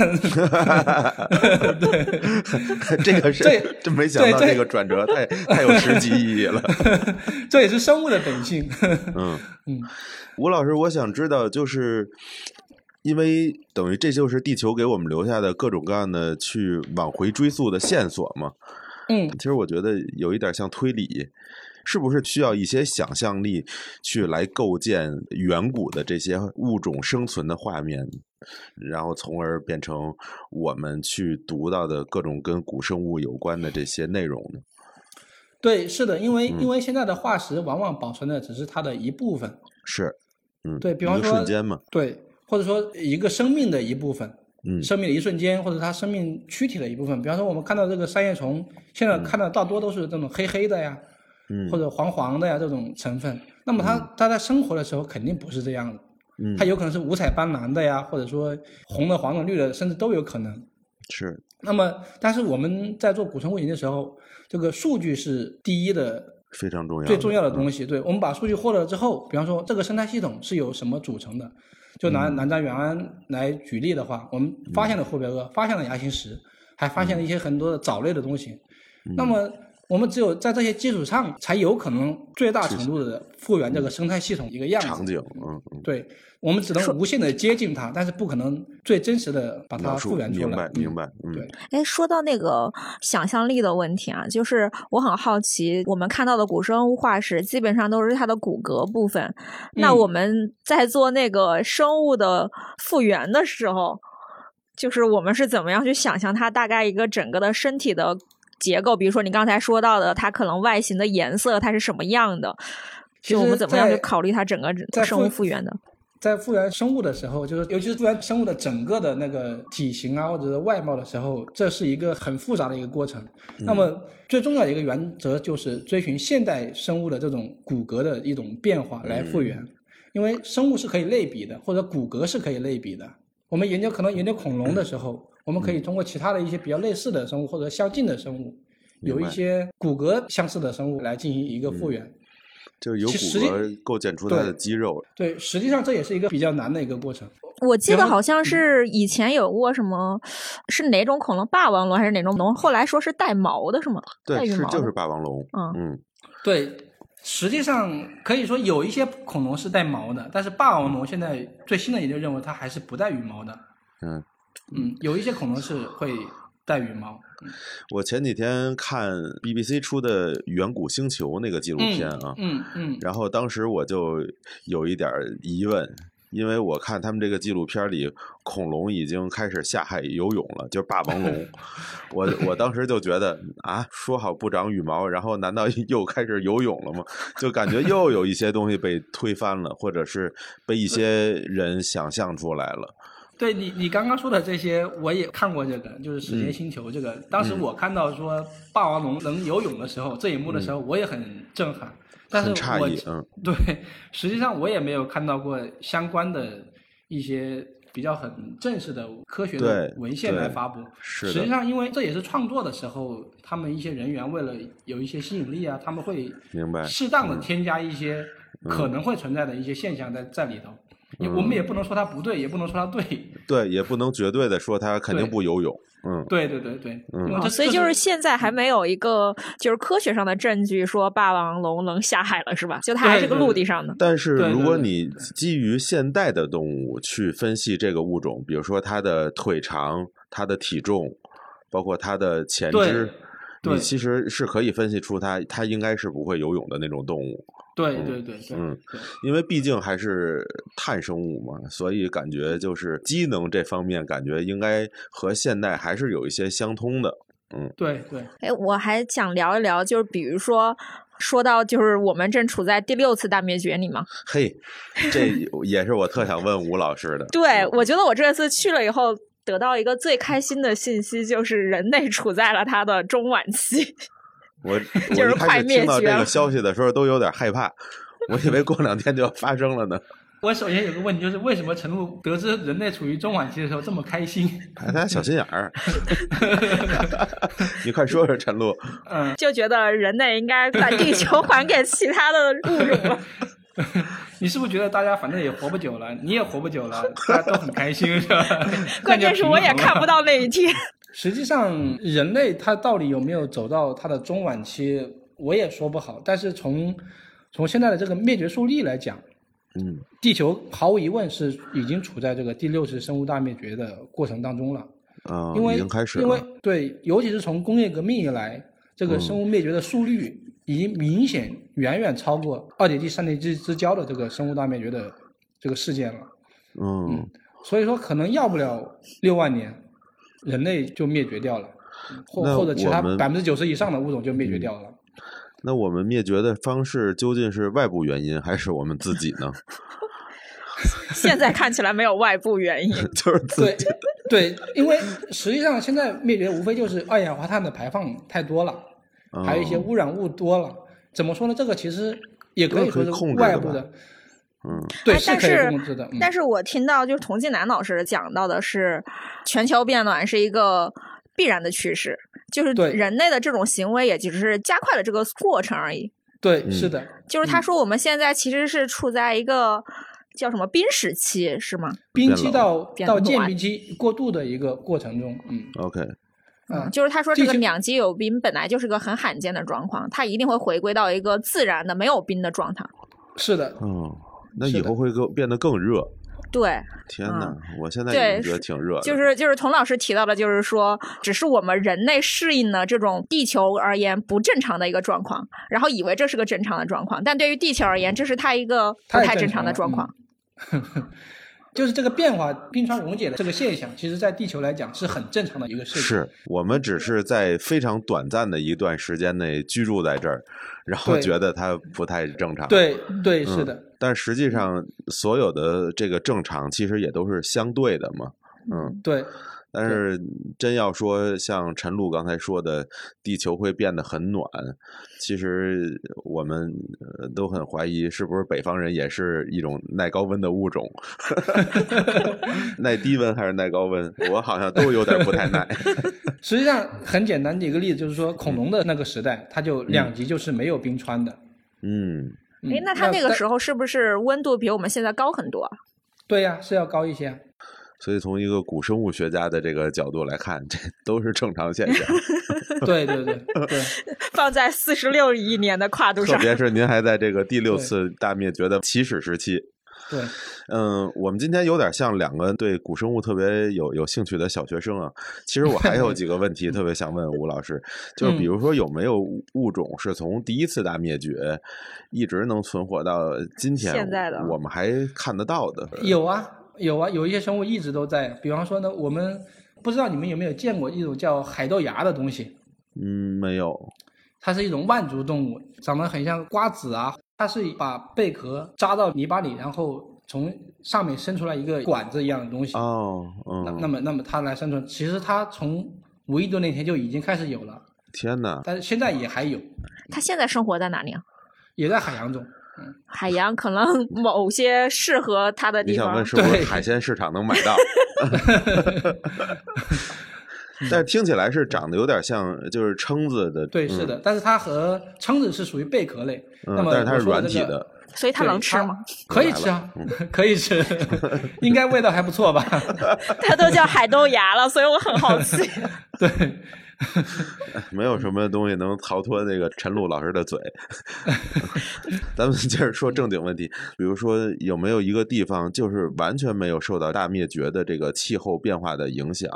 对 [laughs] 这个是这真没想到这这个转折太太有实际意义了。这也是生物的本性。嗯嗯，吴老师，我想知道，就是因为等于这就是地球给我们留下的各种各样的去往回追溯的线索嘛。嗯，其实我觉得有一点像推理，是不是需要一些想象力去来构建远古的这些物种生存的画面，然后从而变成我们去读到的各种跟古生物有关的这些内容呢？对，是的，因为、嗯。因为现在的化石往往保存的只是它的一部分，是，嗯，对比方说瞬间嘛，对，或者说一个生命的一部分，嗯。生命的一瞬间，或者它生命躯体的一部分。比方说，我们看到这个三叶虫，现在看到大多都是这种黑黑的呀，嗯或者黄黄的呀这种成分。那么它、它在生活的时候肯定不是这样的，嗯它有可能是五彩斑斓的呀，或者说红的、黄的、绿的，甚至都有可能。是，那么，但是我们在做古生物研究的时候，这个数据是第一的非常重要，最重要的，东西。对我们把数据获得了之后，比方说这个生态系统是由什么组成的，就拿南瞻远安来举例的话，我们发现了霍别厄，发现了牙形石，还发现了一些很多的藻类的东西。那么我们只有在这些基础上，才有可能最大程度的复原这个生态系统一个样子。场景，嗯嗯，对，我们只能无限的接近它，但是不可能最真实的把它复原出来。明白嗯明白，嗯，对哎，说到那个想象力的问题啊，就是我很好奇，我们看到的古生物化石基本上都是它的骨骼部分。那嗯我们在做那个生物的复原的时候，就是我们是怎么样去想象它大概一个整个的身体的结构？比如说你刚才说到的，它可能外形的颜色它是什么样的？其就我们怎么样去考虑它整个在生物复复原的？在复原生物的时候，就是尤其是复原生物的整个的那个体型啊，或者是外貌的时候，这是一个很复杂的一个过程。那么最重要的一个原则就是追寻现代生物的这种骨骼的一种变化来复原，因为生物是可以类比的，或者骨骼是可以类比的。我们研究可能研究恐龙的时候，我们可以通过其他的一些比较类似的生物或者相近的生物，有一些骨骼相似的生物来进行一个复原。就是由骨其实际骼构建出它的肌肉，对，实际上这也是一个比较难的一个过程。我记得好像是以前有过什么，是哪种恐龙？霸王龙还是哪种龙？后来说是带毛的，是吗？带对，羽毛的是就是霸王龙，嗯嗯，对，实际上可以说有一些恐龙是带毛的，但是霸王龙现在最新的研究认为它还是不带羽毛的。嗯，嗯，有一些恐龙是会带羽毛。我前几天看 BBC 出的《远古星球》那个纪录片啊，嗯嗯然后当时我就有一点疑问，因为我看他们这个纪录片里，恐龙已经开始下海游泳了，就是霸王龙。[laughs] 我我当时就觉得啊，说好不长羽毛，然后难道又开始游泳了吗？就感觉又有一些东西被推翻了，或者是被一些人想象出来了。对你，你刚刚说的这些，我也看过这个，就是《史嗯前星球》这个。当时我看到说霸王龙能游泳的时候，这一幕的时候，我也很震撼。但是我异嗯 [laughs] 对，实际上我也没有看到过相关的一些比较很正式的科学的文献来发布。实际上，因为这也是创作的时候，他们一些人员为了有一些吸引力啊，他们会明白适当的添加一些可能会存在的一些现象在在里头。也我们也不能说它不对，也不能说它对。对，也不能绝对的说它肯定不游泳。嗯，对对对对，嗯所以就是现在还没有一个就是科学上的证据说霸王龙能下海了，是吧？就它还是个陆地上的。但是如果你基于现代的动物去分析这个物种，比如说它的腿长、它的体重，包括它的前肢，对你其实是可以分析出它它应该是不会游泳的那种动物，对对对对，嗯对因为毕竟还是碳生物嘛，所以感觉就是机能这方面感觉应该和现代还是有一些相通的。嗯对对，哎，我还想聊一聊，就是比如说。说到就是我们正处在第六次大灭绝里嘛，嘿，这也是我特想问吴老师的。[laughs] 对我觉得我这次去了以后，得到一个最开心的信息，就是人类处在了它的中晚期。[laughs] 我就是我一开始快灭听到这个消息的时候都有点害怕，我以为过两天就要发生了呢。[laughs] 我首先有个问题，就是为什么陈露得知人类处于中晚期的时候这么开心？哎，他小心眼儿，[laughs] 你快说说陈露。嗯，就觉得人类应该把地球还给其他的物种了。你是不是觉得大家反正也活不久了，你也活不久了，大家都很开心是吧？关键是我也看不。到那一天。实际上，人类他到底有没有走到他的中晚期，我也说不好。但是从从现在的这个灭绝速率来讲，嗯地球毫无疑问是已经处在这个第六次生物大灭绝的过程当中了。啊，因为已经开始因为。对，尤其是从工业革命以来，这个嗯生物灭绝的速率已经明显远远超过二叠纪三叠纪之交的这个生物大灭绝的这个事件了。嗯，所以说，可能要不了六万年，人类就灭绝掉了，或或者其他百分之九十以上的物种就灭绝掉了。那我们灭绝的方式究竟是外部原因，还是我们自己呢？[laughs] [laughs] 现在看起来没有外部原因，[laughs] 就是自对己。对，因为实际上现在灭绝无非就是二氧化碳的排放太多了，还有一些哦污染物多了。怎么说呢？这个其实也可以说是外部的，嗯，对，哎是可以但是控制的。嗯但是我听到就是童继南老师讲到的是，全球变暖是一个必然的趋势，就是对人类的这种行为也只是加快了这个过程而已。对，嗯是的，就是他说我们现在其实是处在一个叫什么冰时期，是吗？冰期变到到变暖渐冰期过渡的一个过程中，嗯 OK，嗯，就是他说这个两极有冰本来就是个很罕见的状况，它一定会回归到一个自然的没有冰的状态。是的，哦，那以后会更变得更热。对，天呐，我现在也觉得挺热的。就是就是童老师提到的，就是说，只是我们人类适应了这种地球而言不正常的一个状况，然后以为这是个正常的状况，但对于地球而言，这是它一个不太太正常的状况。[laughs] 就是这个变化，冰川溶解的这个现象，其实在地球来讲是很正常的一个事情。是我们只是在非常短暂的一段时间内居住在这儿，然后觉得它不太正常。，对对，嗯是的，但实际上所有的这个正常其实也都是相对的嘛。嗯，对但是真要说像陈露刚才说的，地球会变得很暖，其实我们呃都很怀疑是不是北方人也是一种耐高温的物种，[laughs] 耐低温还是耐高温？我好像都有点不太耐。[laughs] 实际上很简单的一个例子就是说，恐龙的那个时代，它就嗯两极就是没有冰川的。嗯，嗯诶，那它那个时候是不是温度比我们现在高很多啊？对呀、是要高一些啊。所以从一个古生物学家的这个角度来看，这 [laughs] 都是正常现象。[laughs] 对对对对，[laughs] 放在四十六亿年的跨度上特，别是您还在这个第六次大灭绝的起始时期。对，嗯，我们今天有点像两个对古生物特别有有兴趣的小学生啊。其实我还有几个问题特别想问吴老师，就是比如说有没有物种是从第一次大灭绝一直能存活到今天，现在的我们还看得到的？有啊有啊，有一些生物一直都在。比方说呢，我们不知道你们有没有见过一种叫海豆芽的东西，嗯，没有。它是一种腕足动物，长得很像瓜子啊。它是把贝壳扎到泥巴里，然后从上面伸出来一个管子一样的东西。哦，嗯，那那么那么它来生存，其实它从五亿多年前就已经开始有了，天哪！但是现在也还有，它现在生活在哪里啊？也在海洋中。海洋可能 [laughs] 某些适合它的地方你想问。是不是对海鲜市场能买到？[laughs] 但是听起来是长得有点像，就是蛏子的。对，是的，但是它和蛏子是属于贝壳类。嗯，那么但是它是软体的。所以它能吃吗？？可以吃啊，[laughs] 可以吃，应该味道还不错吧？它都叫海豆芽了，所以我很好奇。对，[laughs] 没有什么东西能逃脱那个陈露老师的嘴。[laughs] 咱们接着说正经问题，比如说有没有一个地方就是完全没有受到大灭绝的这个气候变化的影响，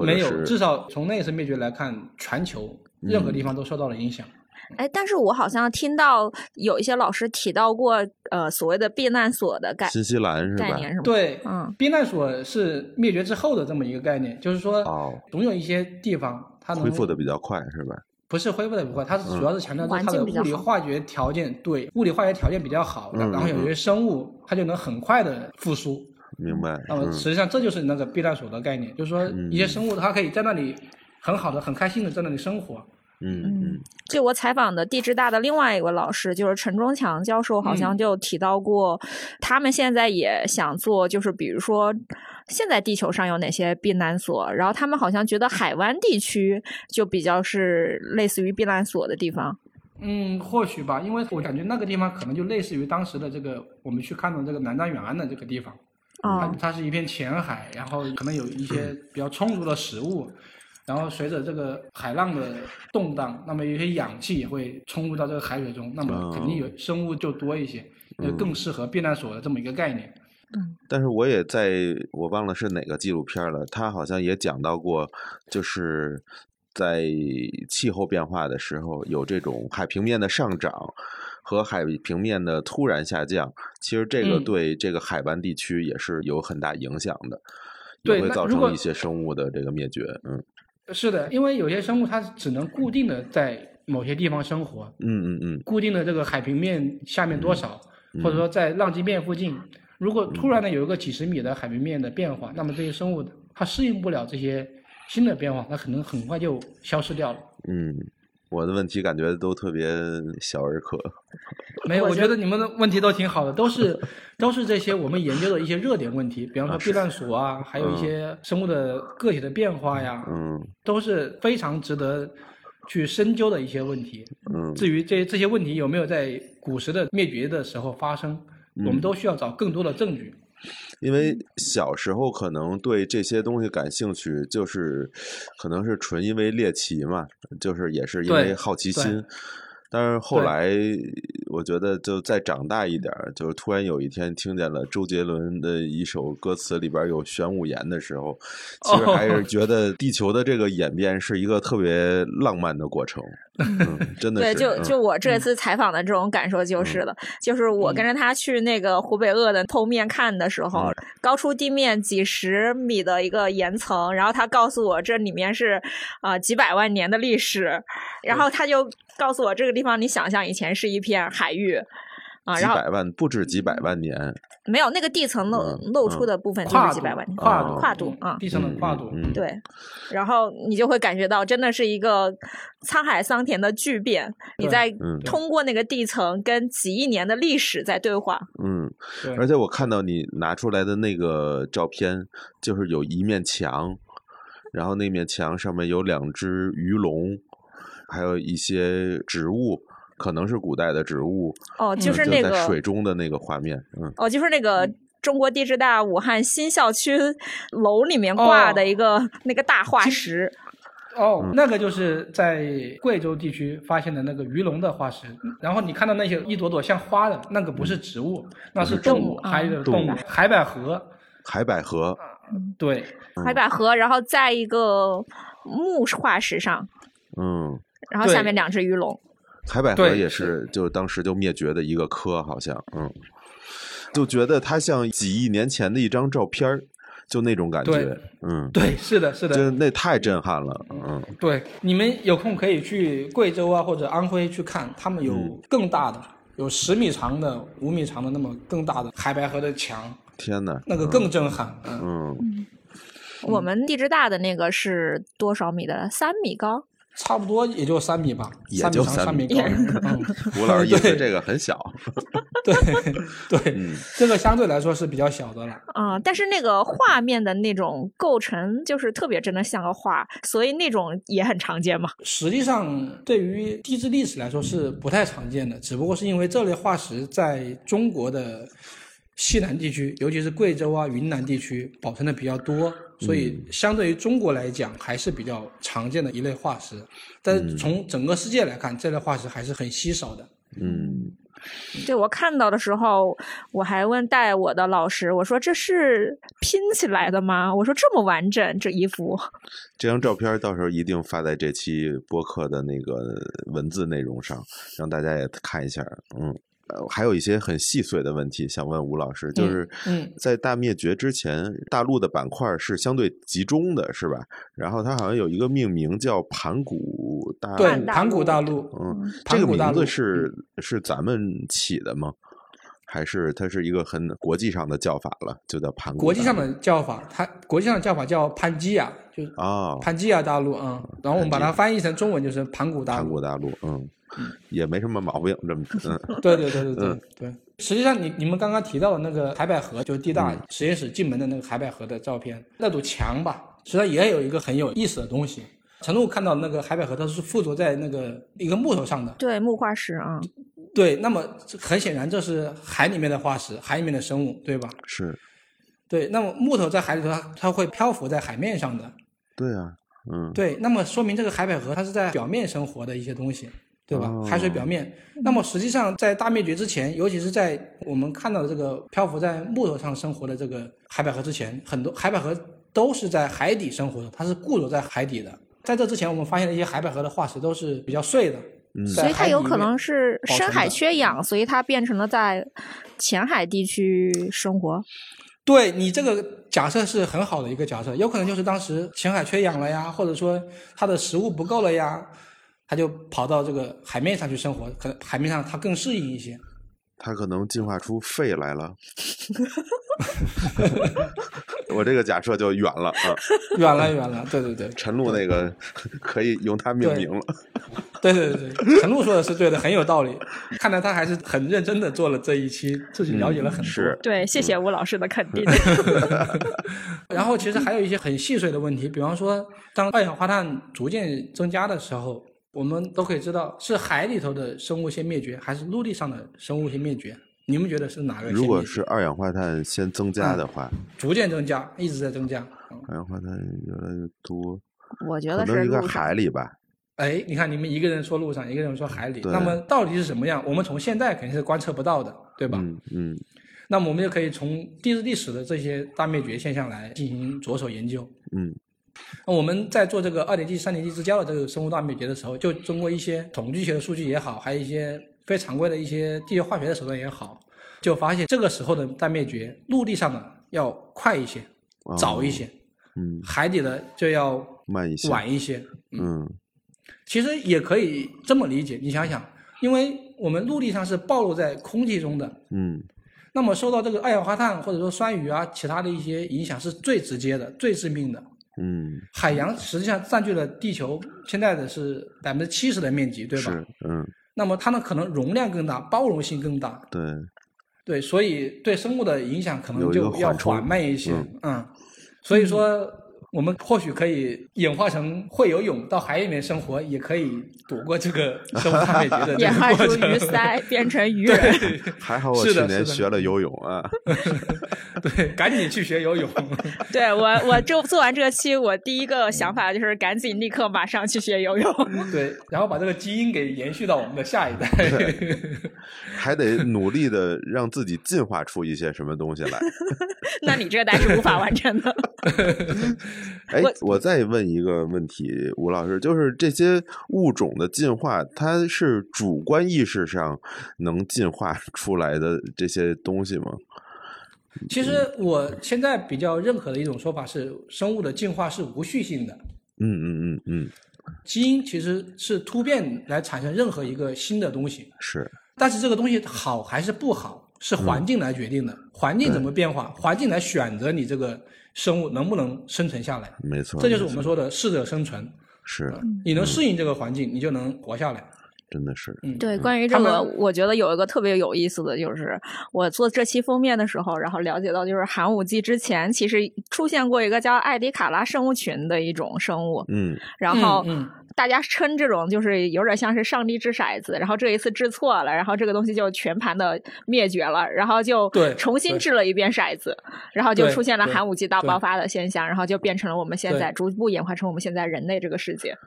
没有，至少从那次灭绝来看，全球任何地方都受到了影响。哎，但是我好像听到有一些老师提到过，呃，所谓的避难所的概新西兰是吧？概念是吗？，对，嗯，避难所是灭绝之后的这么一个概念，就是说，哦，总有一些地方它能恢复的比较快是吧？不是恢复的不快，它是主要是强调环它的物理化学条件对物理化学条件比较好，然后有些生物它就能很快的复苏。明白。那么嗯实际上这就是那个避难所的概念，就是说一些生物它可以在那里很好的、很开心的在那里生活。嗯嗯就我采访的地质大的另外一个老师，就是陈忠强教授，好像嗯就提到过，他们现在也想做，就是比如说。现在地球上有哪些避难所？然后他们好像觉得海湾地区就比较是类似于避难所的地方。嗯，或许吧，因为我感觉那个地方可能就类似于当时的这个我们去看到这个南大远安的这个地方，啊、它它是一片浅海，然后可能有一些 [clears throat] 比较充足的食物，然后随着这个海浪的动荡，那么有一些氧气也会冲入到这个海水中，那么肯定有生物就多一些，就更适合避难所的这么一个概念。嗯但是我也在我忘了是哪个纪录片了，他好像也讲到过，就是在气候变化的时候，有这种海平面的上涨和海平面的突然下降，其实这个嗯对这个海湾地区也是有很大影响的，也会造成一些生物的这个灭绝。嗯是的，因为有些生物它只能固定的在某些地方生活，嗯嗯嗯。固定的这个海平面下面多少，或者说在浪基面附近，如果突然的有一个几十米的海平面的变化，那么这些生物它适应不了这些新的变化，它可能很快就消失掉了。嗯，我的问题感觉都特别小儿科。[laughs] 没有，我觉得你们的问题都挺好的，都是都是这些我们研究的一些热点问题，比方说避难所啊，还有一些生物的个体的变化呀，嗯都是非常值得去深究的一些问题。嗯至于这这些问题有没有在古时的灭绝的时候发生，我嗯们都需要找更多的证据。因为小时候可能对这些东西感兴趣，就是可能是纯因为猎奇嘛，就是也是因为好奇对心。但是后来，我觉得就再长大一点儿，就是突然有一天听见了周杰伦的一首歌词里边有玄武岩的时候，其实还是哦。[laughs] 觉得地球的这个演变是一个特别浪漫的过程。[laughs] 嗯，真的对，就嗯就我这次采访的这种感受就是的，就是我跟着他去那个湖北鄂的剖面看的时候，嗯高出地面几十米的一个岩层，然后他告诉我这里面是啊、呃几百万年的历史，然后他就告诉我这个地方你想象以前是一片海域啊，几然后百万不止几百万年，没有那个地层露嗯露出的部分就是几百万年，跨度嗯跨度啊。地层的跨度，对，然后你就会感觉到真的是一个沧海桑田的巨变，你在嗯通过那个地层跟几亿年的历史在对话。嗯，而且我看到你拿出来的那个照片，就是有一面墙，然后那面墙上面有两只鱼龙，还有一些植物，可能是古代的植物，哦，就是那个水中的那个画面，嗯。哦，就是那个中国地质大武汉新校区楼里面挂的一个、那个大化石。哦，那个就是在贵州地区发现的那个鱼龙的化石，然后你看到那些一朵朵像花的，那个不是植物，那是动物，嗯还有动物，海百合，海百合，对，海百合，然后在一个木化石上，嗯，然后下面两只鱼龙。海百合也是，就是，就当时就灭绝的一个科，好像，嗯，就觉得它像几亿年前的一张照片儿，就那种感觉，嗯，对，是的，是的就的，那太震撼了，嗯对，你们有空可以去贵州啊或者安徽去看，他们有嗯更大的，有十米长的、五米长的那么更大的海百合的墙，天哪，那个更震撼，嗯，嗯。我们地质大的那个是多少米的？三米高。差不多也就三米吧，三米长也就三米高，嗯，[laughs] 吴老师 [laughs] 意思对。这个很小，对 [laughs] 对，嗯。这个相对来说是比较小的了。啊、但是那个画面的那种构成，就是特别真的像个画，所以那种也很常见嘛。实际上，对于地质历史来说是不太常见的，只不过是因为这类化石在中国的西南地区，尤其是贵州啊、云南地区保存的比较多，所以相对于中国来讲，还是比较常见的一类化石。但是从整个世界来看，这类化石还是很稀少的。嗯，对我看到的时候，我还问带我的老师，我说这是拼起来的吗？我说这么完整这一幅。这张照片到时候一定发在这期播客的那个文字内容上，让大家也看一下。嗯，呃，还有一些很细碎的问题想问吴老师，就是嗯在大灭绝之前，大陆的板块是相对集中的，是吧？然后它好像有一个命名叫盘古大，对，盘古大陆，嗯，这个名字是是咱们起的吗？还是它是一个很国际上的叫法了，就叫盘古？国际上的叫法，它国际上的叫法叫潘基亚，就是啊，潘基亚大陆啊、嗯然后我们把它翻译成中文就是盘古大陆。盘古大陆，嗯，也没什么毛病，这么 [laughs] 嗯对对对对对、嗯对。实际上你，你们刚刚提到的那个海百合，就是地大嗯实验室进门的那个海百合的照片，那堵墙吧，实际上也有一个很有意思的东西。陈露看到那个海百合，它是附着在那个一个木头上的。对，木化石啊，对，那么很显然这是海里面的化石，海里面的生物，对吧？是对，那么木头在海里头，它它会漂浮在海面上的。对啊，嗯，对，那么说明这个海百合它是在表面生活的一些东西，对吧？哦海水表面。那么实际上在大灭绝之前，尤其是在我们看到的这个漂浮在木头上生活的这个海百合之前，很多海百合都是在海底生活的，它是固着在海底的。在这之前，我们发现的一些海百合的化石都是比较碎的，嗯所以它有可能是深海缺氧，所以它变成了在浅海地区生活。对你这个假设是很好的一个假设，有可能就是当时浅海缺氧了呀，或者说它的食物不够了呀，它就跑到这个海面上去生活，可能海面上它更适应一些。它可能进化出肺来了。我这个假设就远了啊，远了远了，对对对，陈露那个可以用它命名了。对对对对，陈露说的是对的，很有道理。看来他还是很认真的做了这一期，自己了解了很多。是，对，谢谢吴老师的肯定。[laughs] [laughs] 然后其实还有一些很细碎的问题，比方说，当二氧化碳逐渐增加的时候，我们都可以知道是海里头的生物先灭绝，还是陆地上的生物先灭绝？你们觉得是哪个？如果是二氧化碳先增加的话，逐渐增加，一直在增加。嗯二氧化碳越来越多，我觉得是应该海里吧。哎，你看你们一个人说陆上，一个人说海里，那么到底是什么样？我们从现在肯定是观测不到的，对吧？嗯嗯那么我们就可以从地质历史的这些大灭绝现象来进行着手研究。嗯那我们在做这个二点纪、三点纪之交的这个生物大灭绝的时候，就通过一些统计学的数据也好，还有一些非常规的一些地球化学的手段也好，就发现这个时候的大灭绝，陆地上的要快一些、哦早一些，嗯，海底的就要慢一些。晚一些。嗯其实也可以这么理解，你想想，因为我们陆地上是暴露在空气中的，嗯那么受到这个二氧化碳或者说酸雨啊，其他的一些影响是最直接的、最致命的。嗯，海洋实际上占据了地球现在的是百分之七十的面积，对吧？是嗯。那么它呢可能容量更大，包容性更大，对，对，所以对生物的影响可能就要缓慢一些，嗯。嗯，所以说。我们或许可以演化成会游泳，到海里面生活，也可以躲过这个生物大灭绝的演化出。鱼鳃变成鱼还好我去年学了游泳啊。[laughs] 对，赶紧去学游泳。[laughs] 对我，我这做完这期，我第一个想法就是赶紧立刻马上去学游泳。对，然后把这个基因给延续到我们的下一代。还得努力的让自己进化出一些什么东西来。[laughs] 那你这代是无法完成的。[laughs] 哎我，我再问一个问题，吴老师，就是这些物种的进化，它是主观意识上能进化 [laughs] 出来的这些东西吗？其实我现在比较认可的一种说法是，生物的进化是无序性的，嗯嗯嗯嗯，基因其实是突变来产生任何一个新的东西，是，但是这个东西好还是不好，是环境来决定的。环境怎么变化，环境来选择你这个生物能不能生存下来，没错，这就是我们说的适者生存。是，你能适应这个环境，你就能活下来。真的是，嗯，对，关于这个，我觉得有一个特别有意思的就是，我做这期封面的时候，然后了解到，就是寒武纪之前其实出现过一个叫艾迪卡拉生物群的一种生物，嗯。然后嗯嗯。大家称这种就是有点像是上帝掷骰子，然后这一次掷错了，然后这个东西就全盘的灭绝了，然后就对重新掷了一遍骰子，然后就出现了寒武纪大爆发的现象，然后就变成了我们现在逐步演化成我们现在人类这个世界。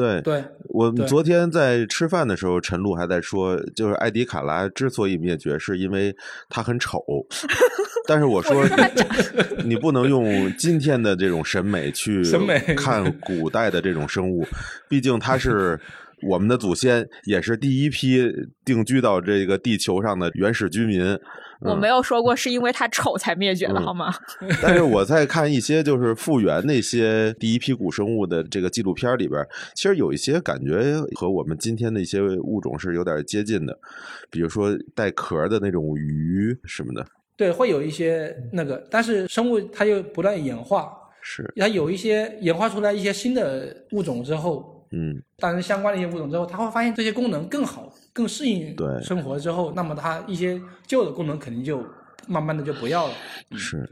对。对，我们昨天在吃饭的时候，陈露还在说，就是艾迪卡拉之所以灭绝，是因为它很丑。[laughs] 但是我说，你不能用今天的这种审美去看古代的这种生物，毕竟它是我们的祖先，也是第一批定居到这个地球上的原始居民。我没有说过是因为它丑才灭绝的，嗯好吗？[laughs] 但是我在看一些就是复原那些第一批古生物的这个纪录片里边，其实有一些感觉和我们今天的一些物种是有点接近的，比如说带壳的那种鱼什么的。对，会有一些那个，但是生物它又不断演化，是，它有一些演化出来一些新的物种之后，嗯，但是相关的一些物种之后，它会发现这些功能更好、更适应对生活之后，那么它一些旧的功能肯定就慢慢的就不要了。是，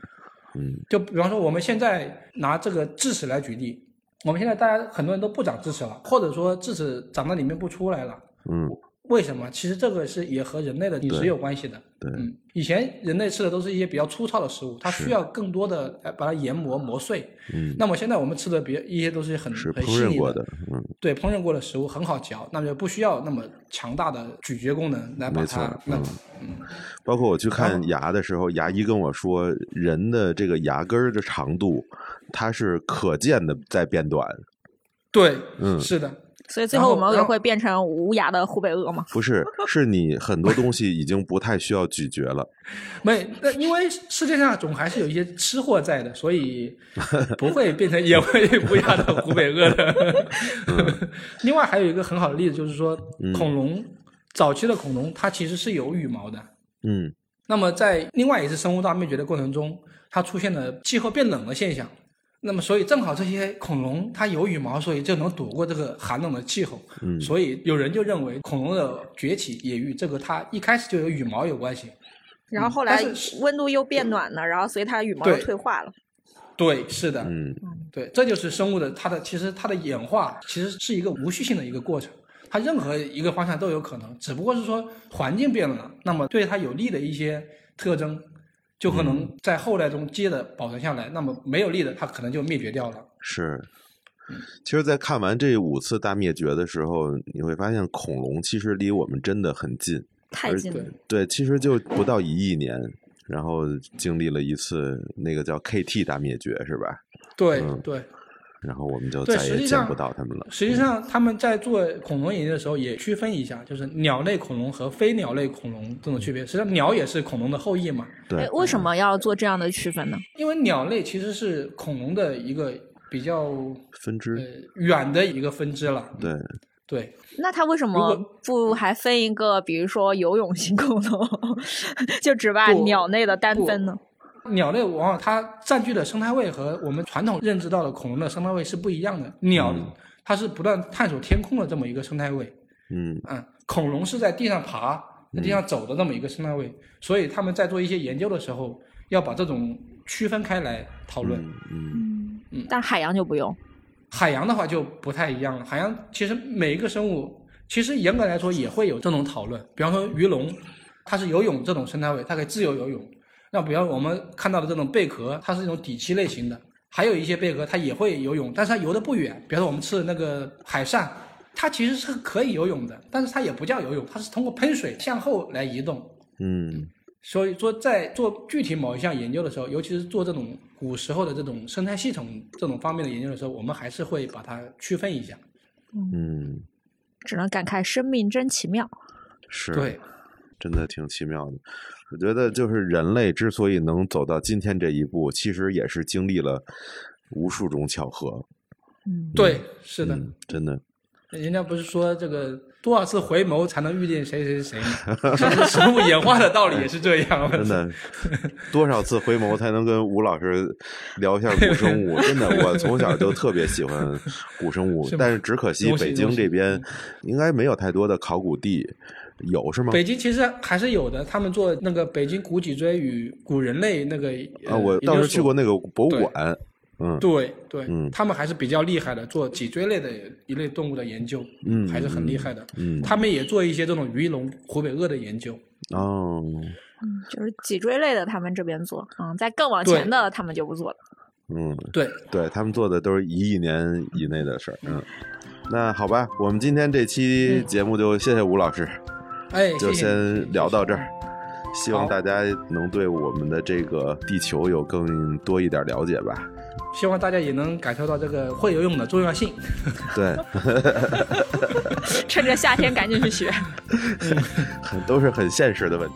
嗯，就比方说我们现在拿这个智齿来举例，我们现在大家很多人都不长智齿了，或者说智齿长到里面不出来了。嗯，为什么？其实这个是也和人类的饮食有关系的。对，嗯，以前人类吃的都是一些比较粗糙的食物，它需要更多的呃把它研磨磨碎。嗯，那么现在我们吃的比一些都是很是很细腻烹饪过的，嗯，对烹饪过的食物很好嚼，那么就不需要那么强大的咀嚼功能来把它嗯包括我去看牙的时候，牙医跟我说，人的这个牙根儿的长度，它是可见的在变短。对，嗯是的。所以最后我们也会变成无牙的湖北鳄吗。不是，是你很多东西已经不太需要咀嚼了。[laughs] 没，那因为世界上总还是有一些吃货在的，所以不会变成 [laughs] 也会无牙的湖北鳄的。[laughs] 另外还有一个很好的例子，就是说恐龙、早期的恐龙它其实是有羽毛的。嗯那么在另外一次生物大灭绝的过程中，它出现了气候变冷的现象。那么，所以正好这些恐龙它有羽毛，所以就能躲过这个寒冷的气候。嗯所以有人就认为恐龙的崛起也与这个它一开始就有羽毛有关系。然后后来温度又变暖了，然后所以它羽毛又退化了。对，是的，嗯对，这就是生物的它的其实它的演化其实是一个无序性的一个过程，它任何一个方向都有可能，只不过是说环境变了，那么对它有利的一些特征就可能在后代中接着保存下来，那么没有力的它可能就灭绝掉了。是。其实，在看完这五次大灭绝的时候，你会发现恐龙其实离我们真的很近。太近了对。对，其实就不到一亿年，然后经历了一次那个叫 KT 大灭绝，是吧？对、嗯对，然后我们就再也见不到它们了。实际上他们在做恐龙研究的时候也区分一下，就是鸟类恐龙和非鸟类恐龙这种区别。实际上鸟也是恐龙的后裔嘛，对哎，，为什么要做这样的区分呢？因为鸟类其实是恐龙的一个比较分支呃，远的一个分支了。对，对，那它为什么不还分一个，比如说游泳型恐龙，[laughs] 就只把鸟类的单分呢？鸟类往往它占据的生态位和我们传统认知到的恐龙的生态位是不一样的。鸟、嗯它是不断探索天空的这么一个生态位，嗯嗯，恐龙是在地上爬、在地上走的这么一个生态位，所以他们在做一些研究的时候，要把这种区分开来讨论。嗯嗯但海洋就不用。海洋的话就不太一样了。海洋其实每一个生物，其实严格来说也会有这种讨论。比方说鱼龙，它是游泳这种生态位，它可以自由游泳。那比方我们看到的这种贝壳，它是一种底栖类型的，还有一些贝壳它也会游泳，但是它游的不远。比方说我们吃的那个海扇，它其实是可以游泳的，但是它也不叫游泳，它是通过喷水向后来移动。嗯所以说，在做具体某一项研究的时候，尤其是做这种古时候的这种生态系统这种方面的研究的时候，我们还是会把它区分一下。嗯，只能感慨生命真奇妙。是，对，真的挺奇妙的。我觉得，就是人类之所以能走到今天这一步，其实也是经历了无数种巧合。嗯，对，是的，嗯，真的，人家不是说这个多少次回眸才能遇见谁谁谁生物演化的道理也是这样。[laughs] 真的，多少次回眸才能跟吴老师聊一下古生物？真的，我从小就特别喜欢古生物 [laughs] 是，但是只可惜北京这边应该没有太多的考古地，有是吗？北京其实还是有的，他们做那个北京古脊椎与古人类那个啊，我当时去过那个博物馆，嗯。对对，嗯。他们还是比较厉害的，做脊椎类的一类动物的研究，嗯还是很厉害的。嗯，他们也做一些这种鱼龙、湖北鳄的研究。哦，嗯，就是脊椎类的他们这边做，嗯，在更往前的他们就不做了。嗯，对，对他们做的都是一亿年以内的事儿，嗯。那好吧，我们今天这期嗯。节目就谢谢吴老师，哎，就先聊到这儿。希望大家能对我们的这个地球有更多一点了解吧。希望大家也能感受到这个会游泳的重要性。[laughs] 对，[laughs] 趁着夏天赶紧去学。[laughs] 很都是很现实的问题。